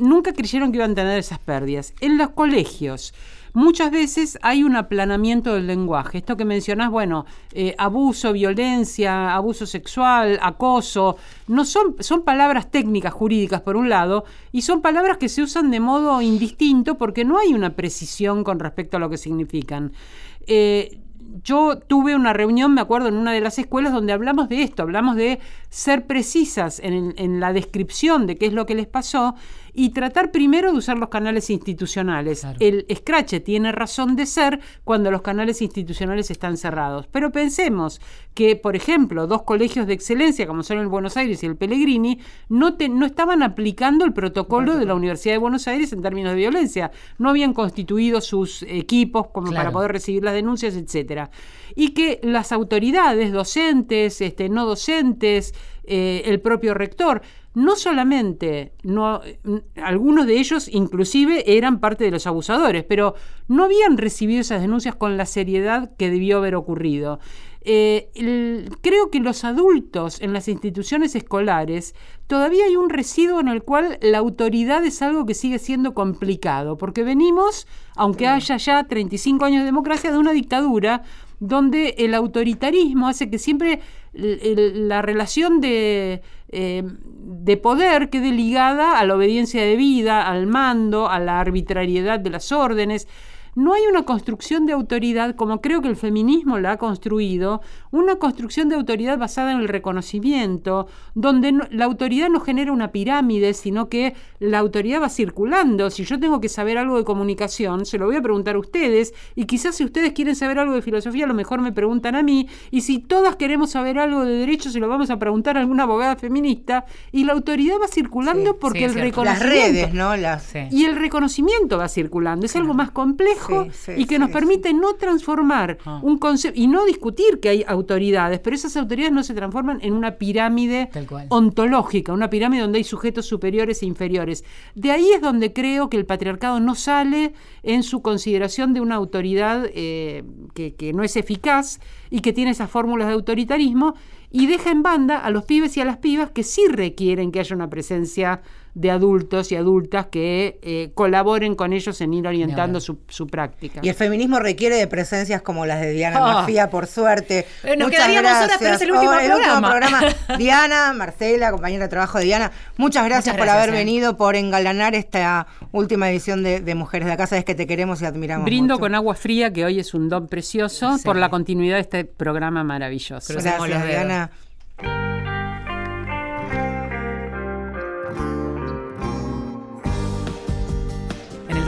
[SPEAKER 3] nunca creyeron que iban a tener esas pérdidas. En los colegios, muchas veces hay un aplanamiento del lenguaje. Esto que mencionás, bueno, eh, abuso, violencia, abuso sexual, acoso, no son, son palabras técnicas jurídicas por un lado, y son palabras que se usan de modo indistinto porque no hay una precisión con respecto a lo que significan. Eh, yo tuve una reunión, me acuerdo, en una de las escuelas donde hablamos de esto, hablamos de ser precisas en, en la descripción de qué es lo que les pasó y tratar primero de usar los canales institucionales.
[SPEAKER 1] Claro.
[SPEAKER 3] El escrache tiene razón de ser cuando los canales institucionales están cerrados. Pero pensemos que, por ejemplo, dos colegios de excelencia, como son el Buenos Aires y el Pellegrini, no, te- no estaban aplicando el protocolo de la Universidad de Buenos Aires en términos de violencia. No habían constituido sus equipos como para poder recibir las denuncias, etcétera. Y que las autoridades, docentes, este, no docentes, eh, el propio rector, no solamente, no, algunos de ellos inclusive eran parte de los abusadores, pero no habían recibido esas denuncias con la seriedad que debió haber ocurrido. Eh, el- creo que los adultos en las instituciones escolares todavía hay un residuo en el cual la autoridad es algo que sigue siendo complicado, porque venimos, aunque haya ya 35 años de democracia, de una dictadura donde el autoritarismo hace que siempre la relación de, eh, de poder quede ligada a la obediencia debida, al mando, a la arbitrariedad de las órdenes. No hay una construcción de autoridad, como creo que el feminismo la ha construido, una construcción de autoridad basada en el reconocimiento, donde no- la autoridad no genera una pirámide, sino que la autoridad va circulando. Si yo tengo que saber algo de comunicación, se lo voy a preguntar a ustedes, y quizás si ustedes quieren saber algo de filosofía, a lo mejor me preguntan a mí, y si todas queremos saber algo de derecho, se lo vamos a preguntar a alguna abogada feminista, y la autoridad va circulando
[SPEAKER 1] Sí,
[SPEAKER 3] porque
[SPEAKER 1] sí,
[SPEAKER 3] el
[SPEAKER 1] cierto.
[SPEAKER 2] Las
[SPEAKER 3] reconocimiento...
[SPEAKER 2] redes, ¿no? Las,
[SPEAKER 1] Sí.
[SPEAKER 3] Y el reconocimiento va circulando, es algo más complejo
[SPEAKER 2] Sí, sí,
[SPEAKER 3] y que
[SPEAKER 2] sí,
[SPEAKER 3] nos
[SPEAKER 2] sí.
[SPEAKER 3] permite no transformar
[SPEAKER 1] Ah.
[SPEAKER 3] un concepto y no discutir que hay autoridades, pero esas autoridades no se transforman en una pirámide ontológica, una pirámide donde hay sujetos superiores e inferiores. De ahí es donde creo que el patriarcado no sale en su consideración de una autoridad eh, que, que no es eficaz y que tiene esas fórmulas de autoritarismo y deja en banda a los pibes y a las pibas que sí requieren que haya una presencia de adultos y adultas que eh, colaboren con ellos en ir orientando su, su práctica.
[SPEAKER 2] Y el feminismo requiere de presencias como las de Diana. Mafía, por suerte.
[SPEAKER 1] Eh, nos
[SPEAKER 2] Muchas
[SPEAKER 1] quedaríamos horas, pero es el último programa.
[SPEAKER 2] programa. Diana, Marcela, compañera de trabajo de Diana, muchas gracias,
[SPEAKER 1] Muchas
[SPEAKER 2] por
[SPEAKER 1] gracias,
[SPEAKER 2] haber
[SPEAKER 1] eh.
[SPEAKER 2] venido, por engalanar esta última edición de, de Mujeres de Acá. Sabes que te queremos y admiramos.
[SPEAKER 3] Brindo
[SPEAKER 2] mucho.
[SPEAKER 3] con agua fría, que hoy es un don precioso,
[SPEAKER 1] Sí.
[SPEAKER 3] por la continuidad de este programa maravilloso.
[SPEAKER 2] Gracias. Diana.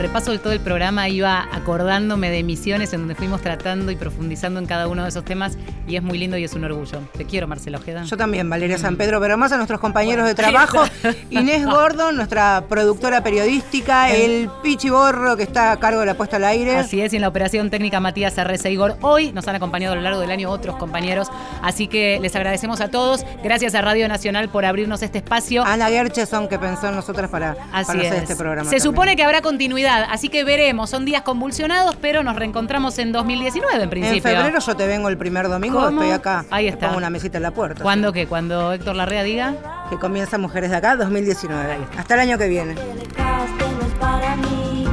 [SPEAKER 1] Repaso de todo el programa iba acordándome de emisiones en donde fuimos tratando y profundizando en cada uno de esos temas y es muy lindo y es un orgullo. Te quiero, Marcela Ojeda.
[SPEAKER 2] Yo también, Valeria
[SPEAKER 1] Mm.
[SPEAKER 2] San Pedro, pero más a nuestros compañeros de trabajo. Inés Gordon, nuestra productora periodística, el Pichi Borro, que está a cargo de la puesta al aire.
[SPEAKER 1] Así es, y en la operación técnica Matías Arreza Igor. Hoy nos han acompañado a lo largo del año otros compañeros, así que les agradecemos a todos. Gracias a Radio Nacional por abrirnos este espacio.
[SPEAKER 2] Ana Gercheson, que pensó en nosotras para,
[SPEAKER 1] Así
[SPEAKER 2] para hacer
[SPEAKER 1] es.
[SPEAKER 2] este programa.
[SPEAKER 1] Se
[SPEAKER 2] también.
[SPEAKER 1] supone que habrá continuidad, así que veremos. Son días convulsionados, pero nos reencontramos en 2019 en
[SPEAKER 2] En
[SPEAKER 1] principio.
[SPEAKER 2] febrero yo te vengo el primer domingo,
[SPEAKER 1] ¿Cómo?
[SPEAKER 2] estoy acá.
[SPEAKER 1] Ahí
[SPEAKER 2] Te
[SPEAKER 1] está.
[SPEAKER 2] Pongo una mesita en la puerta.
[SPEAKER 1] ¿Cuándo qué? Cuando Héctor Larrea diga.
[SPEAKER 2] Que comienza Mujeres de Acá 2019. Hasta el año que viene.
[SPEAKER 5] No es para mí,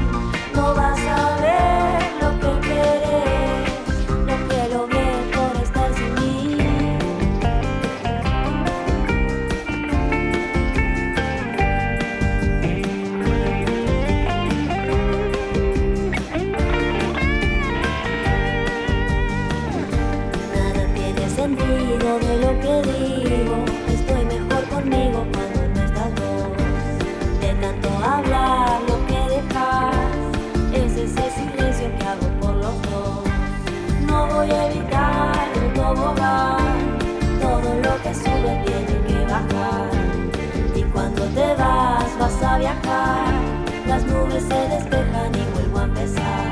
[SPEAKER 5] no vas voy a evitar el tobogán. Todo lo que sube tiene que bajar. Y cuando te vas, vas a viajar. Las nubes se despejan y vuelvo a empezar.